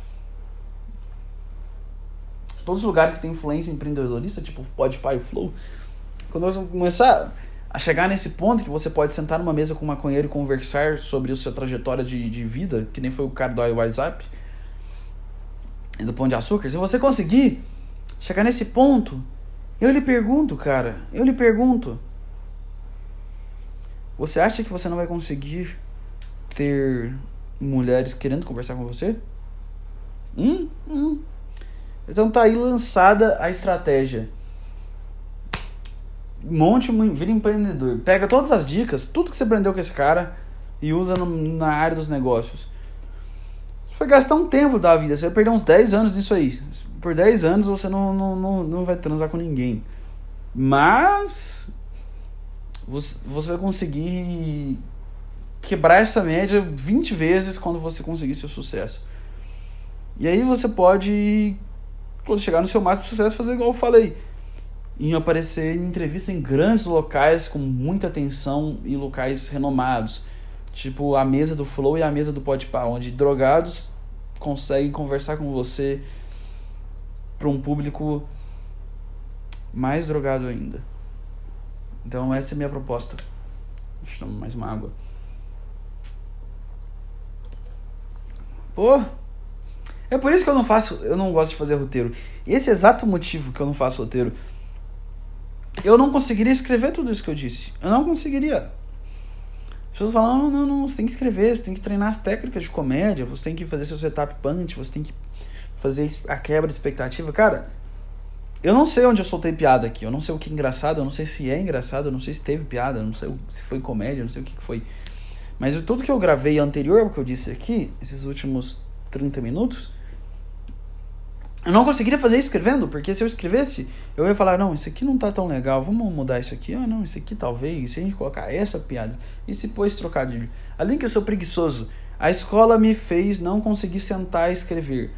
Speaker 1: todos os lugares que tem influência empreendedorista, tipo pode par e flow, quando você começar a chegar nesse ponto que você pode sentar numa mesa com um maconheiro e conversar sobre a sua trajetória de, de vida, que nem foi o cara do WhatsApp e do Pão de Açúcar, se você conseguir chegar nesse ponto, eu lhe pergunto, cara, eu lhe pergunto, você acha que você não vai conseguir ter mulheres querendo conversar com você? Hum, hum. Então tá aí lançada a estratégia. Monte, vira empreendedor. Pega todas as dicas, tudo que você aprendeu com esse cara e usa no, na área dos negócios. Você vai gastar um tempo da vida, você vai perder uns 10 anos nisso aí. Por 10 anos você não, não, não, não vai transar com ninguém. Mas você, você vai conseguir quebrar essa média 20 vezes quando você conseguir seu sucesso. E aí você pode, quando chegar no seu máximo sucesso, fazer igual eu falei. Em aparecer em entrevista em grandes locais com muita atenção e locais renomados. Tipo a mesa do Flow e a mesa do Podpah, onde drogados conseguem conversar com você para um público mais drogado ainda. Então essa é a minha proposta. Deixa eu tomar mais uma água. Pô! É por isso que eu não faço, eu não gosto de fazer roteiro. Esse exato motivo que eu não faço roteiro. Eu não conseguiria escrever tudo isso que eu disse. Eu não conseguiria. As pessoas falam, não, não, não, você tem que escrever, você tem que treinar as técnicas de comédia, você tem que fazer seu setup punch, você tem que fazer a quebra de expectativa. Cara, eu não sei onde eu soltei piada aqui, eu não sei o que é engraçado, eu não sei se é engraçado, eu não sei se teve piada, eu não sei se foi comédia, eu não sei o que foi. Mas tudo que eu gravei anterior ao que eu disse aqui, esses últimos 30 minutos, eu não conseguiria fazer escrevendo, porque se eu escrevesse, eu ia falar, não, isso aqui não tá tão legal, vamos mudar isso aqui. Ah, não, isso aqui talvez, se a gente colocar essa piada, e se pôs trocadilho. Além que eu sou preguiçoso, a escola me fez não conseguir sentar e escrever.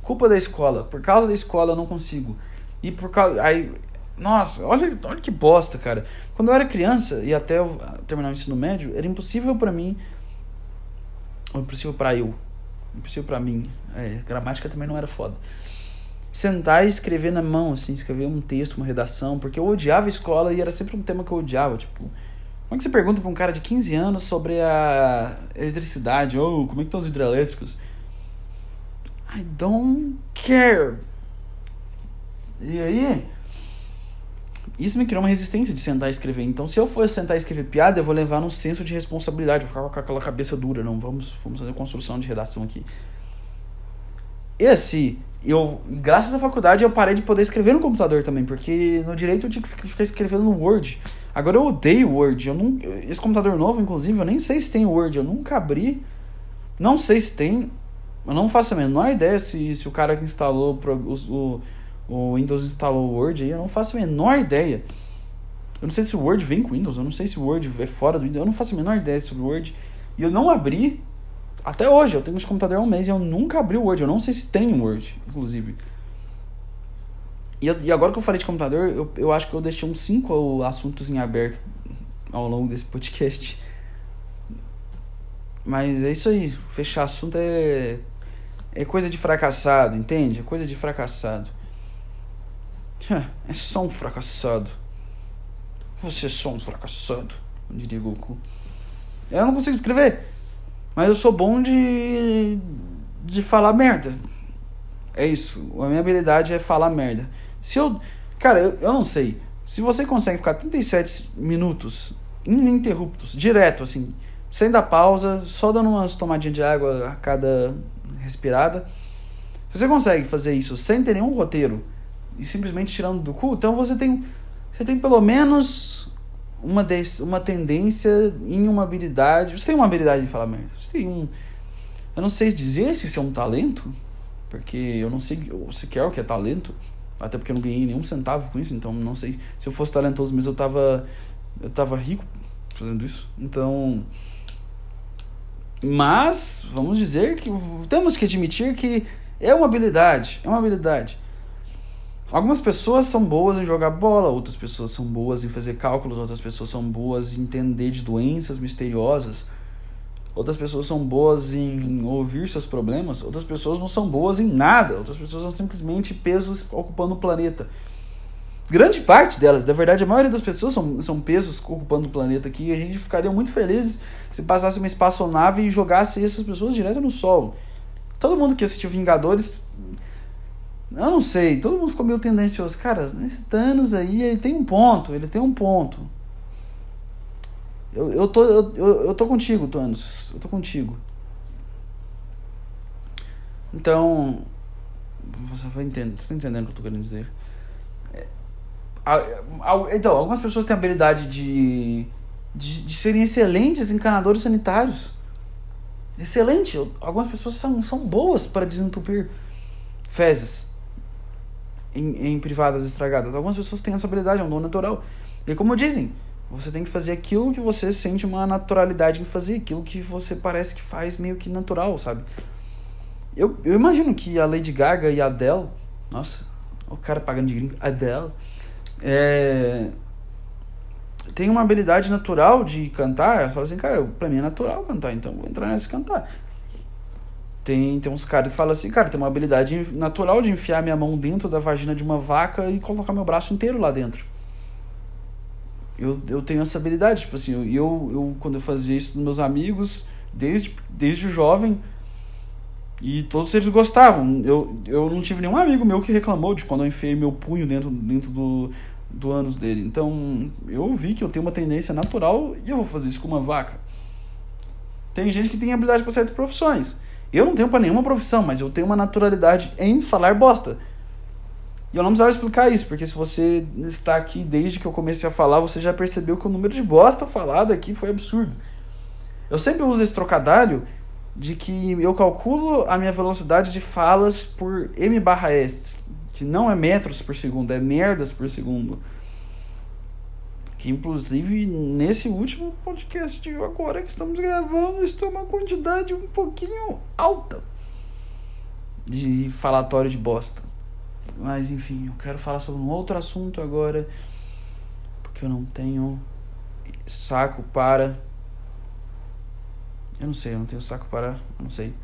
Speaker 1: Culpa da escola, por causa da escola eu não consigo. E por causa. Aí, nossa, olha, olha que bosta, cara. Quando eu era criança e até eu terminar o ensino médio, era impossível para mim. Ou impossível para eu. Impossível para mim. É, gramática também não era foda sentar e escrever na mão, assim, escrever um texto, uma redação, porque eu odiava escola e era sempre um tema que eu odiava, tipo, como é que você pergunta para um cara de 15 anos sobre a eletricidade, ou oh, como é que estão os hidrelétricos? I don't care. E aí, isso me criou uma resistência de sentar e escrever. Então, se eu for sentar e escrever piada, eu vou levar num senso de responsabilidade, vou ficar com aquela cabeça dura, não, vamos, vamos fazer construção de redação aqui. Esse eu, graças à faculdade, eu parei de poder escrever no computador também, porque no direito eu tinha que ficar escrevendo no Word. Agora eu odeio Word. Eu não, esse computador novo, inclusive, eu nem sei se tem Word. Eu nunca abri. Não sei se tem. Eu não faço a menor ideia se, se o cara que instalou o, o Windows instalou o Word aí. Eu não faço a menor ideia. Eu não sei se o Word vem com Windows. Eu não sei se o Word é fora do Windows. Eu não faço a menor ideia sobre o Word. E eu não abri até hoje, eu tenho esse computador há um mês e eu nunca abri o Word. Eu não sei se tem Word, inclusive. E, eu, e agora que eu falei de computador, eu, eu acho que eu deixei uns 5 assuntos em aberto ao longo desse podcast. Mas é isso aí. Fechar assunto é. É coisa de fracassado, entende? É coisa de fracassado. É só um fracassado. Você é só um fracassado, diria Goku. Eu não consigo escrever. Mas eu sou bom de. de falar merda. É isso. A minha habilidade é falar merda. Se eu. Cara, eu, eu não sei. Se você consegue ficar 37 minutos ininterruptos, direto, assim, sem dar pausa, só dando umas tomadinhas de água a cada respirada. Se você consegue fazer isso sem ter nenhum roteiro e simplesmente tirando do cu, então você tem, você tem pelo menos uma, des, uma tendência em uma habilidade. Você tem uma habilidade de falar merda. Você tem um. Eu não sei dizer se isso é um talento, porque eu não sei sequer o que é talento, até porque eu não ganhei nenhum centavo com isso, então não sei. Se eu fosse talentoso mesmo, eu tava. Eu tava rico fazendo isso. Então. Mas, vamos dizer que temos que admitir que é uma habilidade. É uma habilidade. Algumas pessoas são boas em jogar bola, outras pessoas são boas em fazer cálculos, outras pessoas são boas em entender de doenças misteriosas, outras pessoas são boas em ouvir seus problemas, outras pessoas não são boas em nada, outras pessoas são simplesmente pesos ocupando o planeta. Grande parte delas, na verdade, a maioria das pessoas são, são pesos ocupando o planeta aqui e a gente ficaria muito felizes se passasse uma espaçonave e jogasse essas pessoas direto no solo. Todo mundo que assistiu Vingadores eu não sei, todo mundo ficou meio tendencioso. Cara, esse Thanos aí, ele tem um ponto, ele tem um ponto. Eu, eu, tô, eu, eu, tô contigo, Thanos. Eu tô contigo. Então. Você vai entender, você tá entendendo o que eu tô querendo dizer? É, então, algumas pessoas têm a habilidade de, de, de serem excelentes encanadores sanitários. Excelente. Algumas pessoas são, são boas para desentupir fezes em, em privadas estragadas. Algumas pessoas têm essa habilidade, é um dom natural. E como dizem, você tem que fazer aquilo que você sente uma naturalidade em fazer, aquilo que você parece que faz meio que natural, sabe? Eu, eu imagino que a Lady Gaga e a Adele, nossa, o cara pagando de gringo, Adele, é, tem uma habilidade natural de cantar. Ela fala assim, cara, pra mim é natural cantar, então vou entrar nessa e cantar. Tem, tem uns caras que falam assim, cara, tem uma habilidade natural de enfiar minha mão dentro da vagina de uma vaca e colocar meu braço inteiro lá dentro. Eu, eu tenho essa habilidade, tipo assim, eu, eu quando eu fazia isso com meus amigos, desde, desde jovem, E todos eles gostavam. Eu, eu não tive nenhum amigo meu que reclamou de quando eu enfiei meu punho dentro, dentro do, do ânus dele. Então eu vi que eu tenho uma tendência natural e eu vou fazer isso com uma vaca. Tem gente que tem habilidade para certas profissões. Eu não tenho para nenhuma profissão, mas eu tenho uma naturalidade em falar bosta. E eu não precisava explicar isso, porque se você está aqui desde que eu comecei a falar, você já percebeu que o número de bosta falado aqui foi absurdo. Eu sempre uso esse trocadilho de que eu calculo a minha velocidade de falas por m barra s, que não é metros por segundo, é merdas por segundo. Que inclusive nesse último podcast de agora que estamos gravando, está uma quantidade um pouquinho alta de falatório de bosta. Mas enfim, eu quero falar sobre um outro assunto agora, porque eu não tenho saco para. Eu não sei, eu não tenho saco para. Eu não sei.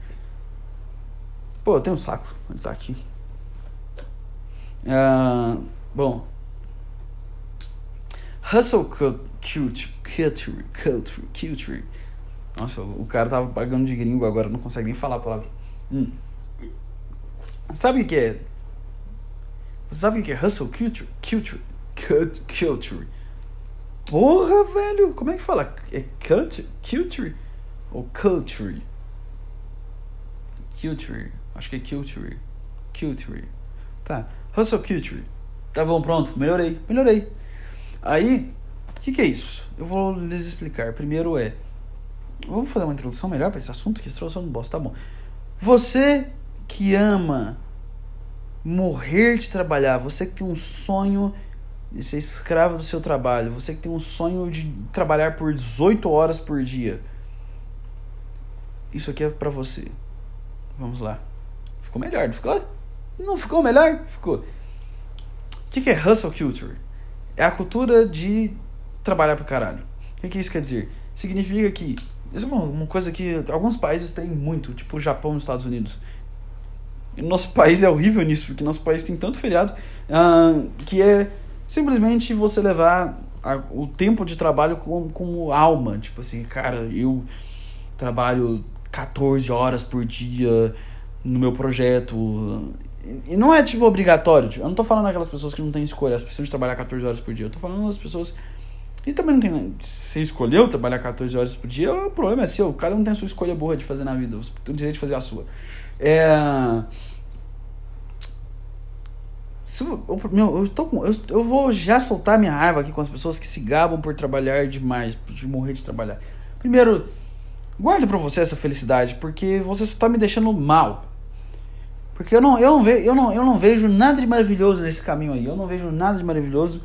Speaker 1: Pô, eu tenho um saco, ele tá aqui. Uh, bom. Hustle culture, culture, culture, culture. Nossa, o cara tava pagando de gringo agora, não consegue nem falar a palavra. Hum. Sabe o que é sabe o que é hustle culture? Culture. Culture. Porra, velho. Como é que fala? É culture? Culture? Ou culture? Culture. Acho que é culture. Culture. Tá. Hustle culture. Tá bom, pronto. Melhorei. Melhorei. Aí, o que, que é isso? Eu vou lhes explicar. Primeiro é. Vamos fazer uma introdução melhor para esse assunto que introdução não bosta. Tá bom. Você que ama morrer de trabalhar, você que tem um sonho de ser escravo do seu trabalho, você que tem um sonho de trabalhar por 18 horas por dia. Isso aqui é para você. Vamos lá. Ficou melhor, não ficou? Não ficou melhor? Ficou. O que, é hustle culture? É a cultura de trabalhar pro caralho. O que, que isso quer dizer? Significa que. Isso é uma, uma coisa que alguns países têm muito, tipo o Japão e os Estados Unidos e nosso país é horrível nisso, porque nosso país tem tanto feriado uh, que é simplesmente você levar a, o tempo de trabalho com, com alma. Tipo assim, cara, eu trabalho 14 horas por dia no meu projeto. E não é tipo obrigatório. Tipo, eu não tô falando daquelas pessoas que não têm escolha, as pessoas de trabalhar 14 horas por dia. Eu tô falando das pessoas. E também não tem. Se escolheu trabalhar 14 horas por dia, o problema é seu. Cada um tem a sua escolha boa de fazer na vida. Você tem o direito de fazer a sua. É. Eu, meu, eu, tô com, eu, eu vou já soltar minha raiva aqui com as pessoas que se gabam por trabalhar demais, de morrer de trabalhar. Primeiro, guarde para você essa felicidade, porque você está me deixando mal. Porque eu não, eu, não ve, eu, não, eu não vejo nada de maravilhoso nesse caminho aí. Eu não vejo nada de maravilhoso.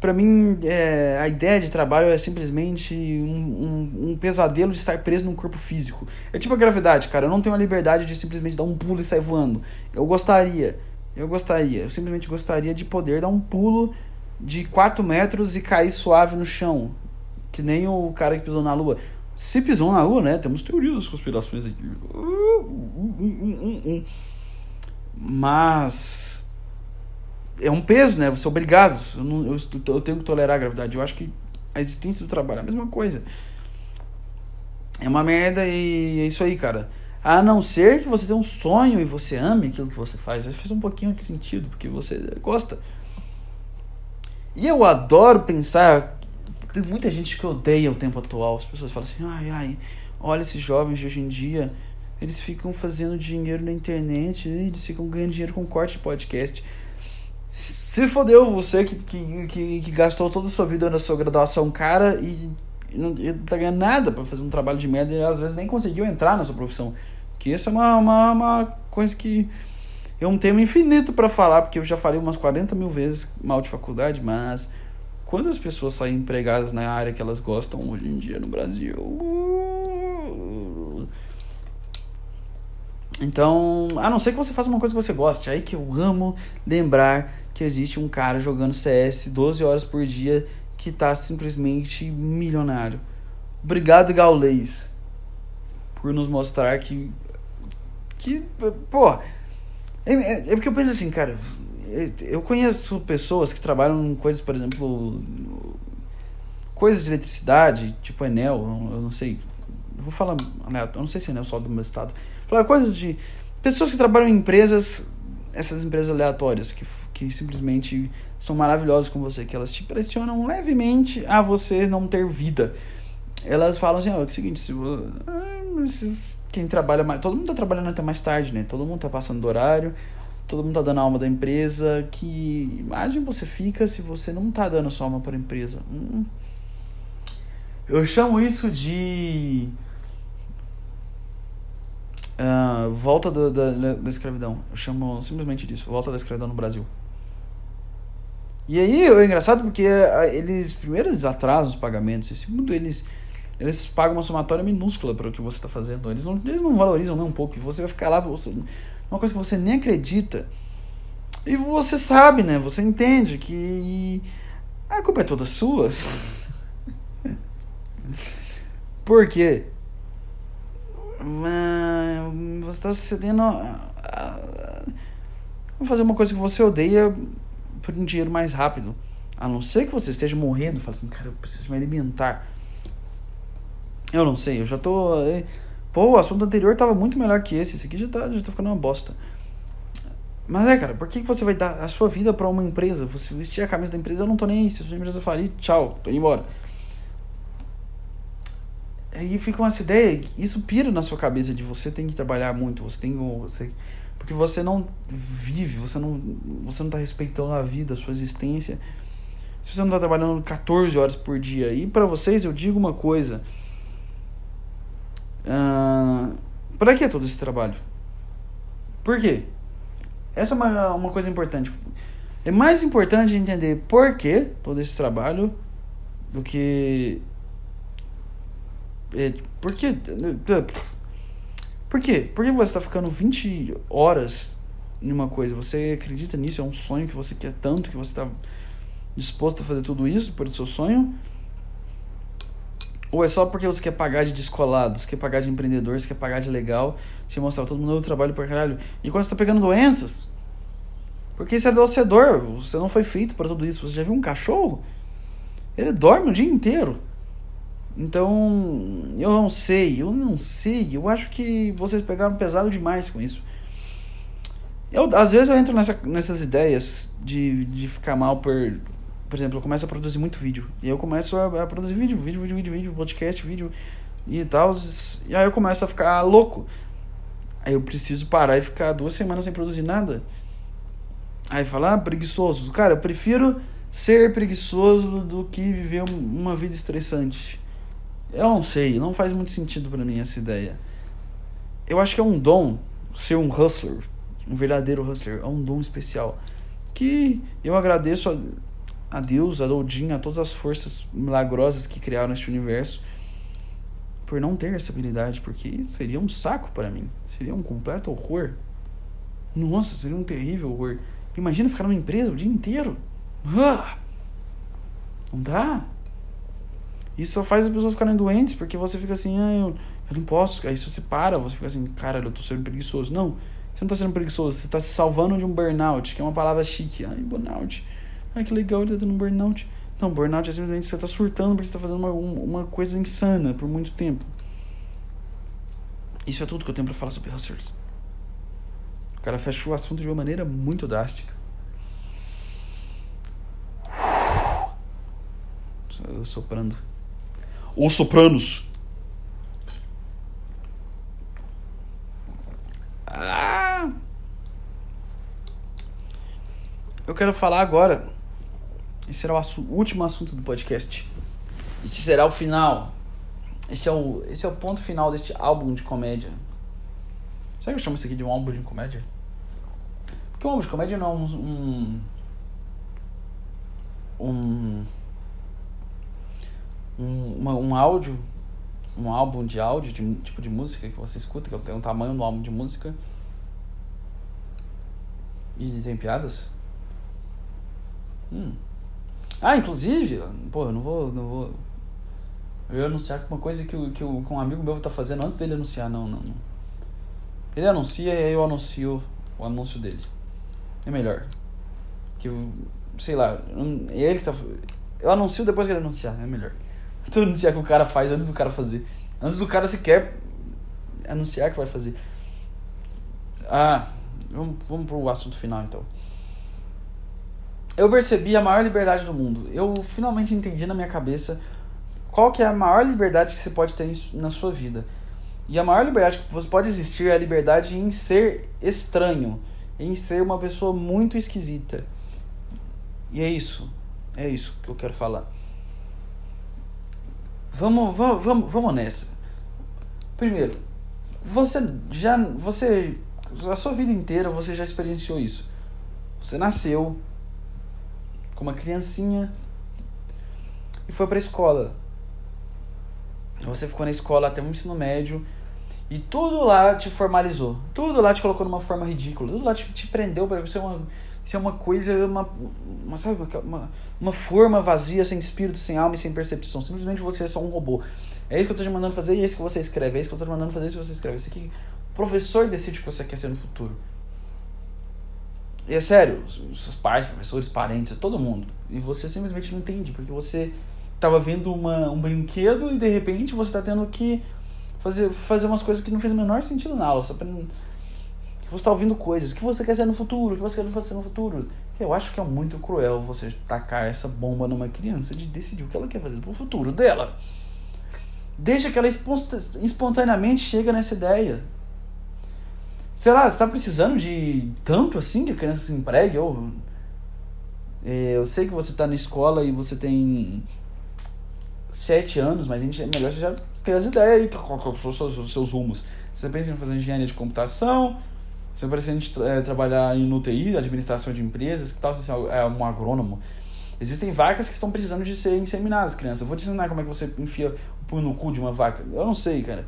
Speaker 1: Para mim, é, a ideia de trabalho é simplesmente um, um, um, pesadelo de estar preso num corpo físico. É tipo a gravidade, cara. Eu não tenho a liberdade de simplesmente dar um pulo e sair voando. Eu gostaria. Eu gostaria. Eu simplesmente gostaria de poder dar um pulo de 4 metros e cair suave no chão. Que nem o cara que pisou na lua. Se pisou na lua, né? Temos teorias das conspirações aqui. Mas é um peso, né? Você é obrigado. Eu, não, eu, eu tenho que tolerar a gravidade. Eu acho que a existência do trabalho é a mesma coisa. É uma merda e é isso aí, cara. A não ser que você tenha um sonho e você ame aquilo que você faz. Faz um pouquinho de sentido, porque você gosta. E eu adoro pensar. Tem muita gente que odeia o tempo atual. As pessoas falam assim: ai, ai, olha esses jovens de hoje em dia. Eles ficam fazendo dinheiro na internet, eles ficam ganhando dinheiro com corte de podcast. Se fodeu você que, que, que, que, gastou toda a sua vida na sua graduação cara e, e não, e não tá ganhando nada para fazer um trabalho de merda e às vezes nem conseguiu entrar na sua profissão. Que isso é uma, uma, uma coisa que é um tema infinito para falar, porque eu já falei umas 40 mil vezes mal de faculdade, mas quantas pessoas saem empregadas na área que elas gostam hoje em dia no Brasil? Então, a não ser que você faça uma coisa que você goste, aí que eu amo lembrar que existe um cara jogando CS 12 horas por dia que tá simplesmente milionário. Obrigado, Gaulês, por nos mostrar que. Que. Pô. É, é, é porque eu penso assim, cara. Eu conheço pessoas que trabalham em coisas, por exemplo. Coisas de eletricidade, tipo Enel, eu não sei. Eu vou falar. Eu não sei se é Enel só do meu estado Coisas de pessoas que trabalham em empresas, essas empresas aleatórias, que, que simplesmente são maravilhosas com você, que elas te pressionam levemente a você não ter vida. Elas falam assim, ó, oh, é o seguinte, se, ah, quem trabalha mais, todo mundo tá trabalhando até mais tarde, né? Todo mundo tá passando do horário, todo mundo tá dando alma da empresa, que imagem você fica se você não tá dando sua alma para a empresa. Hum. Eu chamo isso de uh, volta do, da, da escravidão. Eu chamo simplesmente disso, volta da escravidão no Brasil. E aí é engraçado porque ah, eles primeiro eles atrasam os pagamentos, e segundo eles eles pagam uma somatória minúscula para o que você está fazendo. Eles não, eles não valorizam nem um pouco. Você vai ficar lá, você, uma coisa que você nem acredita. E você sabe, né? Você entende que a culpa é toda sua. Por quê? Você está cedendo a fazer uma coisa que você odeia por um dinheiro mais rápido. A não ser que você esteja morrendo, fala assim, cara, eu preciso me alimentar. Eu não sei, eu já tô. Eh, pô, o assunto anterior tava muito melhor que esse. Esse aqui já tá, já tá ficando uma bosta. Mas é, cara, por que você vai dar a sua vida para uma empresa? Você vestir a camisa da empresa, eu não tô nem aí. Se a sua empresa falir, tchau, tô indo embora. Aí fica uma ideia, isso pira na sua cabeça de você tem que trabalhar muito, você tem você, porque você não vive, você não você não tá respeitando a vida, a sua existência. Se você não tá trabalhando 14 horas por dia, e para vocês eu digo uma coisa, uh, para que todo esse trabalho? Por quê? Essa é uma, uma coisa importante. É mais importante entender por que todo esse trabalho do que por que. Por? Por que você está ficando 20 horas em uma coisa? Você acredita nisso? É um sonho que você quer tanto, que você está disposto a fazer tudo isso por seu sonho? Ou é só porque você quer pagar de descolado, você quer pagar de empreendedor, você quer pagar de legal, te mostrar todo mundo trabalho por caralho. E quando você tá pegando doenças, porque isso é docedor, você não foi feito para tudo isso. Você já viu um cachorro? Ele dorme o dia inteiro. Então, eu não sei, eu não sei. Eu acho que vocês pegaram pesado demais com isso. Eu, às vezes eu entro nessa, nessas ideias de, de ficar mal por. Por exemplo, eu começo a produzir muito vídeo. E eu começo a, a produzir vídeo, vídeo, vídeo, vídeo, vídeo, podcast, vídeo e tal. E aí eu começo a ficar louco. Aí eu preciso parar e ficar duas semanas sem produzir nada. Aí falar, ah, preguiçoso. Cara, eu prefiro ser preguiçoso do que viver uma vida estressante. Eu não sei, não faz muito sentido para mim essa ideia. Eu acho que é um dom ser um hustler, um verdadeiro hustler, é um dom especial. Que eu agradeço a, a Deus, a Odin, a todas as forças milagrosas que criaram este universo por não ter essa habilidade, porque seria um saco para mim, seria um completo horror. Nossa, seria um terrível horror. Imagina ficar numa empresa o dia inteiro. Ah! Não dá. Isso só faz as pessoas ficarem doentes, porque você fica assim, ah, eu, eu não posso. Aí você para, você fica assim, cara, eu tô sendo preguiçoso. Não, você não tá sendo preguiçoso, você tá se salvando de um burnout, que é uma palavra chique. Ai, burnout. Ai, que legal, ele tá tendo um burnout. Não, burnout é simplesmente você tá surtando porque você tá fazendo uma, uma coisa insana por muito tempo. Isso é tudo que eu tenho pra falar sobre hustlers. O cara fechou o assunto de uma maneira muito drástica. Soprando. Os Sopranos. Ah. Eu quero falar agora. Esse será o assu último assunto do podcast. Este será o final. Esse é o, esse é o ponto final deste álbum de comédia. Será que eu chamo isso aqui de um álbum de comédia? Porque um álbum de comédia não é um, um, um um, uma, um áudio, um álbum de áudio, de tipo de música que você escuta, que tem o tamanho do álbum de música. E tem piadas? Hum. Ah, inclusive, pô, eu não vou. Não vou eu ia anunciar uma coisa que, que, que um amigo meu tá fazendo antes dele anunciar, não, não, não. Ele anuncia e aí eu anuncio o anúncio dele. É melhor. Que, sei lá, é ele que tá. Eu anuncio depois que ele anunciar, é melhor. Tu anunciar que o cara faz antes do cara fazer. Antes do cara sequer anunciar que vai fazer. Ah, vamos, vamos pro assunto final então. Eu percebi a maior liberdade do mundo. Eu finalmente entendi na minha cabeça qual que é a maior liberdade que você pode ter na sua vida. E a maior liberdade que você pode existir é a liberdade em ser estranho, em ser uma pessoa muito esquisita. E é isso. É isso que eu quero falar. Vamos, vamos, vamos, vamos nessa. Primeiro, você já você a sua vida inteira você já experienciou isso. Você nasceu com uma criancinha e foi para escola. Você ficou na escola até o ensino médio e tudo lá te formalizou. Tudo lá te colocou numa forma ridícula. Tudo lá te, te prendeu para você uma ser uma coisa, uma, uma, sabe, uma, uma forma vazia, sem espírito, sem alma e sem percepção. Simplesmente você é só um robô. É isso que eu estou te mandando fazer e é isso que você escreve. É isso que eu estou te mandando fazer e você escreve. Isso aqui, o professor decide o que você quer ser no futuro. E é sério, seus pais, professores, parentes, todo mundo. E você simplesmente não entende, porque você estava vendo uma, um brinquedo e de repente você está tendo que fazer, fazer umas coisas que não fez o menor sentido na aula. Só pra, você está ouvindo coisas. O que você quer ser no futuro? O que você quer fazer no futuro? Eu acho que é muito cruel você tacar essa bomba numa criança de decidir o que ela quer fazer pro futuro dela. Deixa que ela espontaneamente chega nessa ideia. Sei lá, você está precisando de tanto assim que a criança se empregue? Ou, é, eu sei que você está na escola e você tem sete anos, mas a gente, é melhor você já ter as ideias aí, qual são os seus rumos. Você pensa em fazer engenharia de computação, você pretende é, trabalhar em UTI, administração de empresas, que tal se é um agrônomo? Existem vacas que estão precisando de ser inseminadas, criança. Eu vou te ensinar como é que você enfia o punho no cu de uma vaca. Eu não sei, cara.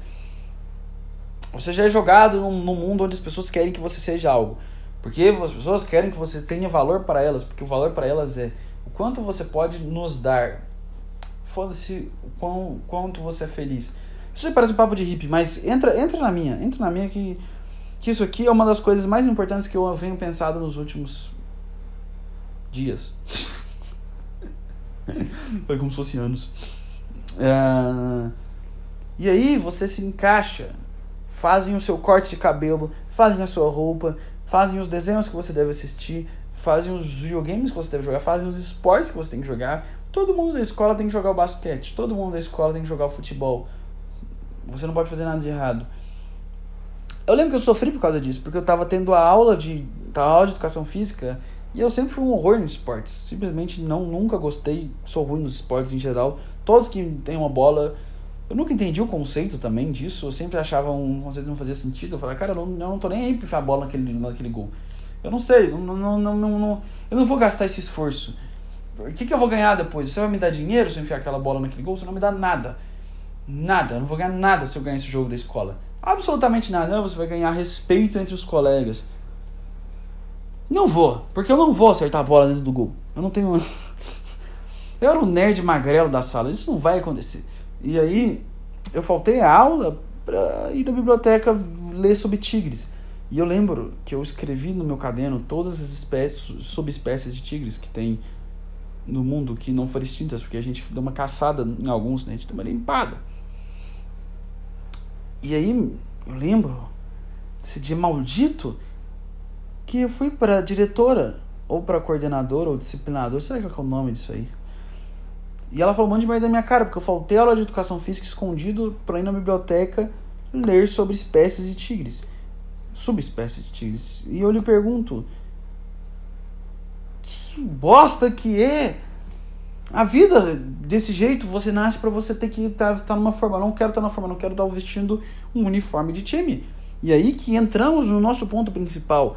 Speaker 1: Você já é jogado num, num mundo onde as pessoas querem que você seja algo. Porque as pessoas querem que você tenha valor para elas, porque o valor para elas é o quanto você pode nos dar. Foda-se o quanto você é feliz. Isso parece um papo de hippie, mas entra, entra na minha, entra na minha que que isso aqui é uma das coisas mais importantes que eu venho pensado nos últimos dias. Foi como se fosse anos. Uh, e aí você se encaixa, fazem o seu corte de cabelo, fazem a sua roupa, fazem os desenhos que você deve assistir, fazem os videogames que você deve jogar, fazem os esportes que você tem que jogar. Todo mundo da escola tem que jogar o basquete, todo mundo da escola tem que jogar o futebol. Você não pode fazer nada de errado. Eu lembro que eu sofri por causa disso, porque eu tava tendo a aula de, a aula de educação física e eu sempre fui um horror nos esportes. Simplesmente não, nunca gostei, sou ruim nos esportes em geral. Todos que têm uma bola, eu nunca entendi o conceito também disso. Eu sempre achava um conceito não fazia sentido. Eu falava, cara, eu não, eu não tô nem aí pra enfiar a bola naquele, naquele gol. Eu não sei, não, não, não, não, não, eu não vou gastar esse esforço. O que, que eu vou ganhar depois? Você vai me dar dinheiro se eu enfiar aquela bola naquele gol? Você não me dá nada. Nada. Eu não vou ganhar nada se eu ganhar esse jogo da escola. Absolutamente nada. Não, você vai ganhar respeito entre os colegas. Não vou, porque eu não vou acertar a bola dentro do gol. Eu não tenho. eu era o nerd magrelo da sala, isso não vai acontecer. E aí, eu faltei a aula pra ir na biblioteca ler sobre tigres. E eu lembro que eu escrevi no meu caderno todas as espécies, subespécies de tigres que tem no mundo que não foram extintas, porque a gente deu uma caçada em alguns, né? A gente deu uma limpada. E aí eu lembro desse dia maldito que eu fui para diretora ou para coordenadora ou disciplinador, será que é o nome disso aí? E ela falou um monte de merda da minha cara, porque eu faltei aula de educação física escondido para ir na biblioteca ler sobre espécies de tigres, subespécies de tigres. E eu lhe pergunto: que bosta que é a vida desse jeito, você nasce para você ter que estar tá, tá numa forma. Não quero estar tá na forma, não quero estar tá vestindo um uniforme de time. E aí que entramos no nosso ponto principal.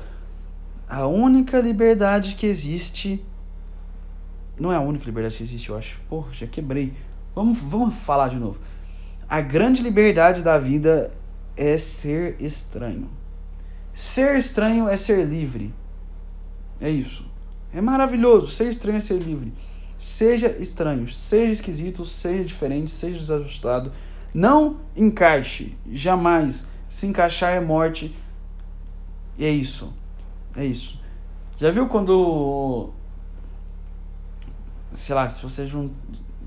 Speaker 1: A única liberdade que existe. Não é a única liberdade que existe, eu acho. Porra, já quebrei. Vamos, vamos falar de novo. A grande liberdade da vida é ser estranho. Ser estranho é ser livre. É isso. É maravilhoso. Ser estranho é ser livre. Seja estranho, seja esquisito, seja diferente, seja desajustado. Não encaixe, jamais. Se encaixar é morte. E é isso. É isso. Já viu quando. Sei lá, se você junta.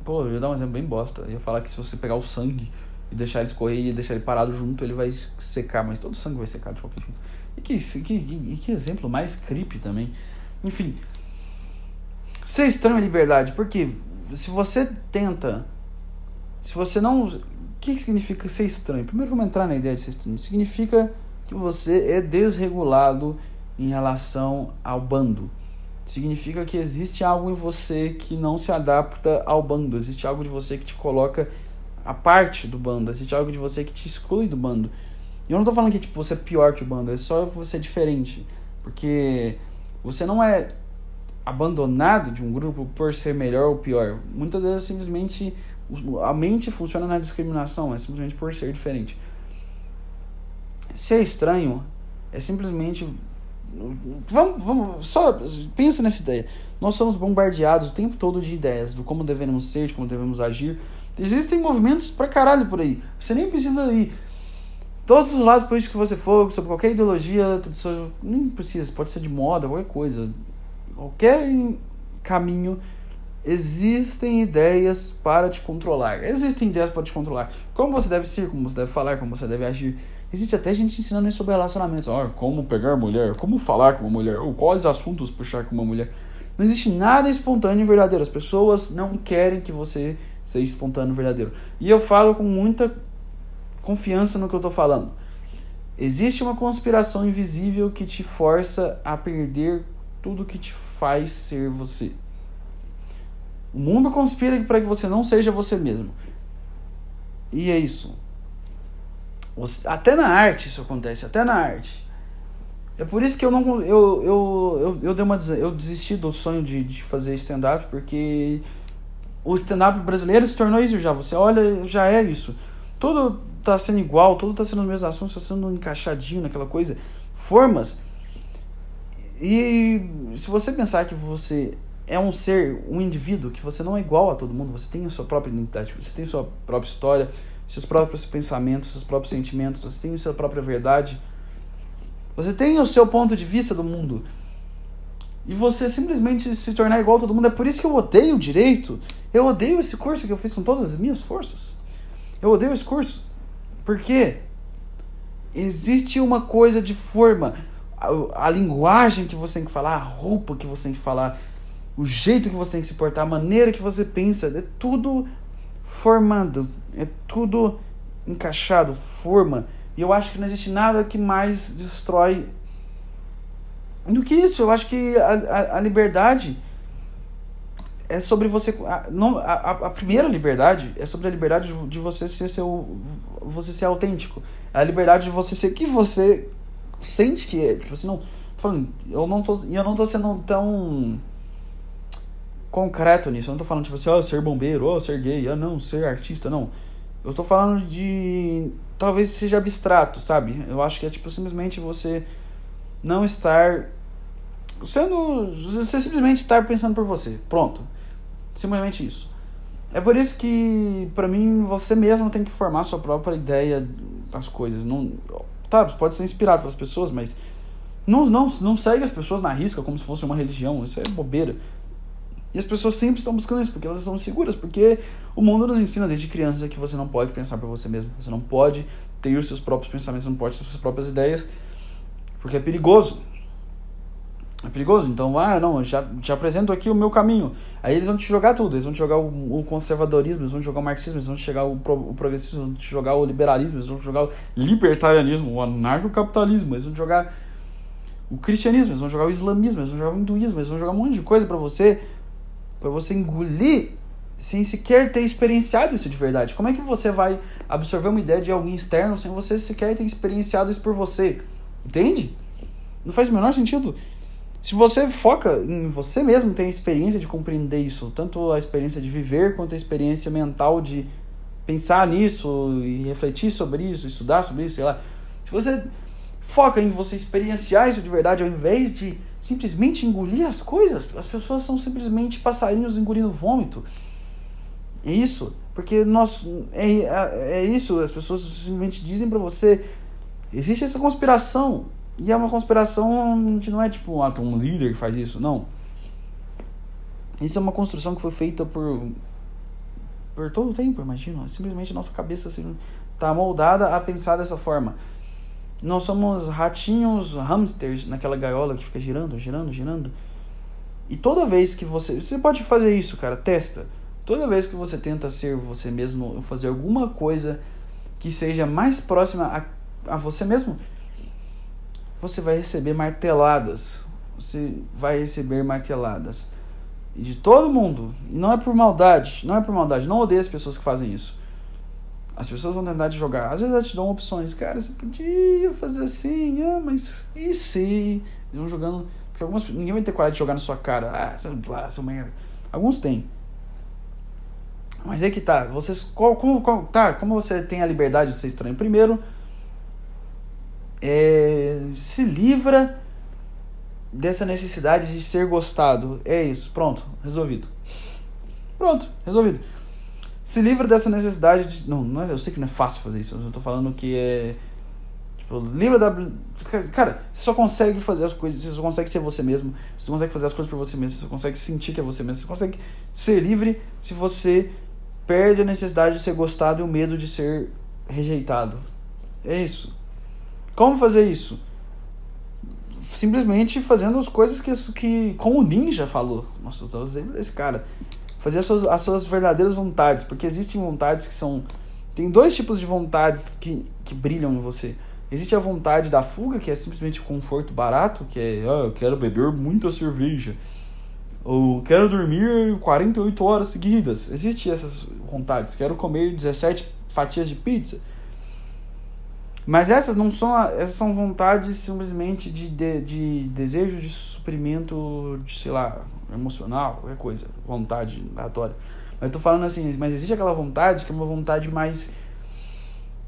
Speaker 1: Pô, eu ia dar um exemplo bem bosta. Eu ia falar que se você pegar o sangue e deixar ele escorrer e deixar ele parado junto, ele vai secar, mas todo o sangue vai secar de qualquer jeito. E que, que, que, que exemplo mais creepy também. Enfim. Estranho é liberdade, porque se você tenta. Se você não. O que significa ser estranho? Primeiro vamos entrar na ideia de ser estranho. Significa que você é desregulado em relação ao bando. Significa que existe algo em você que não se adapta ao bando. Existe algo de você que te coloca a parte do bando. Existe algo de você que te exclui do bando. E eu não tô falando que tipo, você é pior que o bando, é só você diferente. Porque você não é abandonado de um grupo por ser melhor ou pior. Muitas vezes simplesmente a mente funciona na discriminação, é simplesmente por ser diferente. Ser estranho é simplesmente vamos, vamos só pensa nessa ideia. Nós somos bombardeados o tempo todo de ideias do como devemos ser, de como devemos agir. Existem movimentos pra caralho por aí. Você nem precisa ir todos os lados políticos que você for, sobre qualquer ideologia, nem precisa, pode ser de moda, qualquer coisa. Qualquer caminho existem ideias para te controlar. Existem ideias para te controlar. Como você deve ser, como você deve falar, como você deve agir. Existe até gente ensinando isso sobre relacionamentos. Oh, como pegar mulher, como falar com uma mulher, ou quais assuntos puxar com uma mulher. Não existe nada espontâneo e verdadeiro. As pessoas não querem que você seja espontâneo e verdadeiro. E eu falo com muita confiança no que eu estou falando. Existe uma conspiração invisível que te força a perder tudo que te faz ser você. O mundo conspira para que você não seja você mesmo. E é isso. Até na arte isso acontece, até na arte. É por isso que eu não eu eu eu, eu dei uma eu desisti do sonho de, de fazer stand up porque o stand up brasileiro se tornou isso já. Você olha, já é isso. Tudo tá sendo igual, tudo tá sendo os mesmos assuntos, tá sendo encaixadinho naquela coisa. Formas. E se você pensar que você é um ser, um indivíduo, que você não é igual a todo mundo, você tem a sua própria identidade, você tem a sua própria história, seus próprios pensamentos, seus próprios sentimentos, você tem a sua própria verdade. Você tem o seu ponto de vista do mundo. E você simplesmente se tornar igual a todo mundo. É por isso que eu odeio o direito. Eu odeio esse curso que eu fiz com todas as minhas forças. Eu odeio esse curso. Porque existe uma coisa de forma. A, a linguagem que você tem que falar, a roupa que você tem que falar, o jeito que você tem que se portar, a maneira que você pensa, é tudo formado, é tudo encaixado, forma. E eu acho que não existe nada que mais destrói do que isso. Eu acho que a, a, a liberdade é sobre você. A, não, a, a primeira liberdade é sobre a liberdade de, de você ser seu. Você ser autêntico. É a liberdade de você ser que você sente que é. Tipo assim, não. Falando, eu não tô. Eu não tô sendo tão concreto nisso. Eu não tô falando, tipo assim, ó, oh, ser bombeiro, ó, oh, ser gay, ah, não, ser artista, não. Eu tô falando de. Talvez seja abstrato, sabe? Eu acho que é, tipo, simplesmente você não estar. Sendo. Você simplesmente estar pensando por você. Pronto. Simplesmente isso. É por isso que, para mim, você mesmo tem que formar sua própria ideia das coisas. Não, tá, pode ser inspirado pelas pessoas, mas não, não, não segue as pessoas na risca como se fosse uma religião. Isso é bobeira. E as pessoas sempre estão buscando isso, porque elas são seguras, porque o mundo nos ensina desde criança que você não pode pensar por você mesmo, você não pode ter os seus próprios pensamentos, não pode ter suas próprias ideias, porque é perigoso. É perigoso, então, ah, não, já te apresento aqui o meu caminho. Aí eles vão te jogar tudo, eles vão te jogar o, o conservadorismo, eles vão te jogar o marxismo, eles vão te jogar o, pro, o progressismo, eles vão te jogar o liberalismo, eles vão te jogar o libertarianismo, o anarcocapitalismo, eles vão te jogar o cristianismo, eles vão jogar o islamismo, eles vão jogar o hinduísmo, eles vão jogar um monte de coisa para você para você engolir sem sequer ter experienciado isso de verdade. Como é que você vai absorver uma ideia de alguém externo sem você sequer ter experienciado isso por você? Entende? Não faz o menor sentido. Se você foca em você mesmo ter a experiência de compreender isso, tanto a experiência de viver quanto a experiência mental de pensar nisso e refletir sobre isso, estudar sobre isso, sei lá. Se você foca em você experienciar isso de verdade ao invés de simplesmente engolir as coisas. As pessoas são simplesmente passarinhos engolindo vômito. É isso. Porque nós. É, é, é isso. As pessoas simplesmente dizem para você. Existe essa conspiração. E é uma conspiração não é tipo ah, um líder que faz isso. Não. Isso é uma construção que foi feita por. Por todo o tempo, imagina. Simplesmente nossa cabeça assim, tá moldada a pensar dessa forma. Nós somos ratinhos, hamsters naquela gaiola que fica girando, girando, girando. E toda vez que você. Você pode fazer isso, cara, testa. Toda vez que você tenta ser você mesmo, fazer alguma coisa que seja mais próxima a, a você mesmo, você vai receber marteladas. Você vai receber marteladas. E de todo mundo. E não é por maldade. Não é por maldade. Não odeio as pessoas que fazem isso. As pessoas vão tentar te jogar. Às vezes elas te dão opções. Cara, você podia fazer assim. Ah, mas e se? Vão jogando. Porque algumas, ninguém vai ter coragem de jogar na sua cara. Ah, seu, seu merda. Alguns têm. Mas é que tá. Vocês, qual, como, qual, tá, como você tem a liberdade de ser estranho? Primeiro, é, se livra dessa necessidade de ser gostado. É isso, pronto, resolvido. Pronto, resolvido. Se livra dessa necessidade de. Não, não é, eu sei que não é fácil fazer isso, eu tô falando que é. Tipo, livra da. Cara, você só consegue fazer as coisas, você só consegue ser você mesmo, você só consegue fazer as coisas por você mesmo, você só consegue sentir que é você mesmo, você consegue ser livre se você perde a necessidade de ser gostado e o medo de ser rejeitado. É isso. Como fazer isso? Simplesmente fazendo as coisas que, que como o Ninja falou. Nossa, eu usei desse cara. Fazer as suas, as suas verdadeiras vontades. Porque existem vontades que são. Tem dois tipos de vontades que, que brilham em você. Existe a vontade da fuga, que é simplesmente conforto barato, que é, ah, eu quero beber muita cerveja. Ou quero dormir 48 horas seguidas. Existem essas vontades. Quero comer 17 fatias de pizza. Mas essas não são essas são vontades simplesmente de, de, de desejo de suprimento de, sei lá, emocional, qualquer coisa, vontade aleatória. Mas eu tô falando assim, mas existe aquela vontade que é uma vontade mais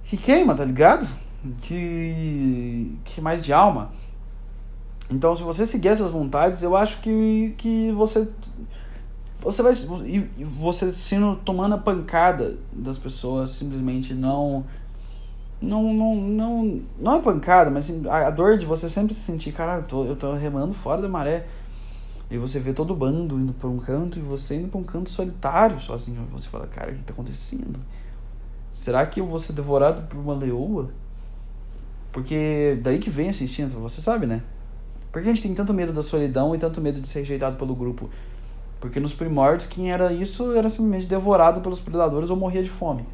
Speaker 1: que queima, tá ligado? Que que é mais de alma. Então, se você seguir essas vontades, eu acho que, que você você vai e você sendo tomando a pancada das pessoas simplesmente não não não não não é pancada, mas assim, a, dor de você sempre se sentir, cara, eu tô, eu tô remando fora da maré. E você vê todo o bando indo para um canto e você indo para um canto solitário sozinho. Você fala, cara, o que tá acontecendo? Será que eu vou ser devorado por uma leoa? Porque daí que vem esse instinto, você sabe, né? Por que a gente tem tanto medo da solidão e tanto medo de ser rejeitado pelo grupo? Porque nos primórdios, quem era isso era simplesmente devorado pelos predadores ou morria de fome.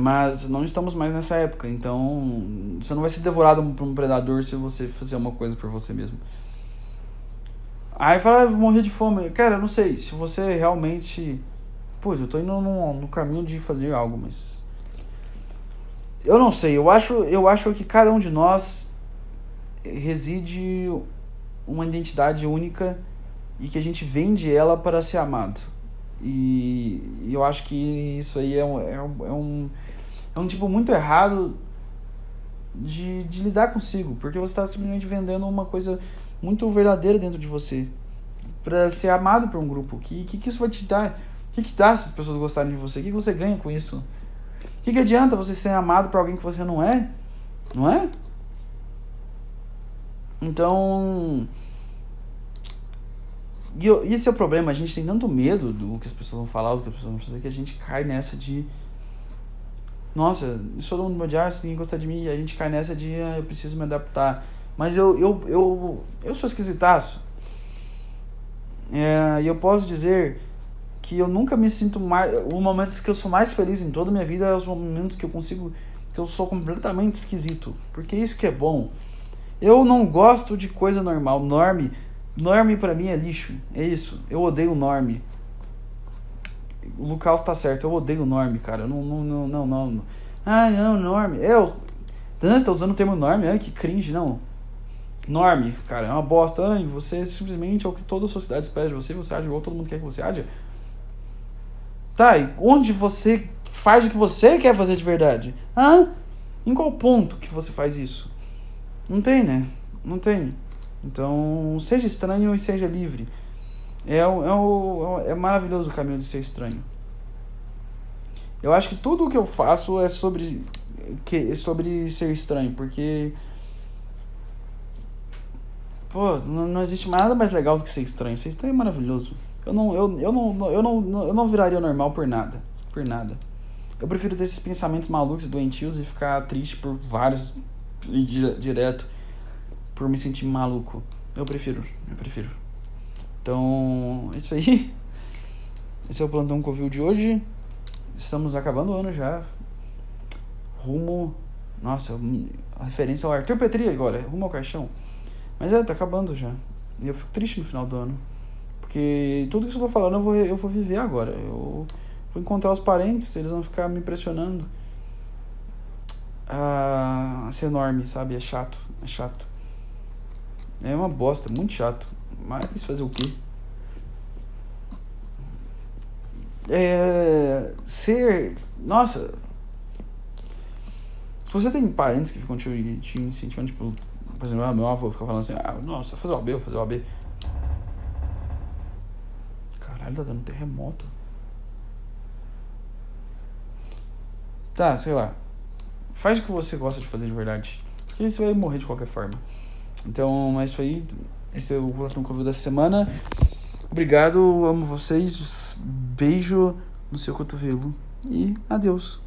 Speaker 1: Mas não estamos mais nessa época, então você não vai ser devorado por um predador se você fizer uma coisa por você mesmo. Aí fala, ah, vou morrer de fome. Cara, não sei, se você realmente. Pô, eu tô indo no, no caminho de fazer algo, mas. Eu não sei, eu acho, eu acho que cada um de nós reside uma identidade única e que a gente vende ela para ser amado. E, e eu acho que isso aí é um, é um, é um, um tipo muito errado de, de lidar consigo, porque você está simplesmente vendendo uma coisa muito verdadeira dentro de você para ser amado por um grupo. Que, que, que isso vai te dar? Que, que dá se as pessoas gostarem de você? Que, que você ganha com isso? Que, que adianta você ser amado por alguém que você não é? Não é? Então. E esse é o problema, a gente tem tanto medo do que as pessoas vão falar, do que as pessoas vão fazer, que a gente cai nessa de. Nossa, isso todo mundo me odiar, se ninguém gostar de mim, a gente cai nessa de ah, eu preciso me adaptar. Mas eu, eu, eu, eu sou esquisitaço. É, e eu posso dizer que eu nunca me sinto mais. Os momentos que eu sou mais feliz em toda a minha vida é os momentos que eu consigo. que eu sou completamente esquisito. Porque isso que é bom. Eu não gosto de coisa normal. Norme. Norme pra mim é lixo. É isso. Eu odeio norme. O Lucas tá certo. Eu odeio norme, cara. Não, não, não, não, não. Ah, não, norme. Eu. Dan, você tá usando o termo norme? Ai, que cringe. Não. Norme, cara, é uma bosta. Ai, você simplesmente é o que toda a sociedade espera de você. Você age igual todo mundo quer que você age. Tá, e onde você faz o que você quer fazer de verdade? Ah, em qual ponto que você faz isso? Não tem, né? Não tem. Então, seja estranho e seja livre. É, é, o, é maravilhoso o caminho de ser estranho. Eu acho que tudo o que eu faço é sobre, que, é sobre ser estranho, porque. Pô, não, não existe nada mais legal do que ser estranho. Ser estranho é maravilhoso. Eu não, eu, eu não, eu não, eu não viraria normal por nada. Por nada. Eu prefiro ter esses pensamentos malucos e doentios e ficar triste por vários direto por me sentir maluco. Eu prefiro, eu prefiro. Então, isso aí. Esse é o plantão Covil de hoje. Estamos acabando o ano já. Rumo. Nossa, a referência ao Arthur Petri agora, rumo ao caixão. Mas é, tá acabando já. E eu fico triste no final do ano. Porque tudo que eu tô falando eu vou, eu vou viver agora. Eu vou encontrar os parentes, eles vão ficar me impressionando. Ah, ser enorme, sabe? É chato, é chato. É uma bosta, muito chato. Mas fazer o quê? É, ser. Nossa. Se você tem parentes que ficam te, te incentivando, tipo, por exemplo, ah, meu avô fica falando assim: ah, nossa, fazer o AB, vou fazer o AB. Caralho, tá dando terremoto. Tá, sei lá. Faz o que você gosta de fazer de verdade. Porque você vai morrer de qualquer forma. Então, mas foi aí. Esse é o Platão Convívio dessa semana. Obrigado, amo vocês. Beijo no seu cotovelo. E adeus.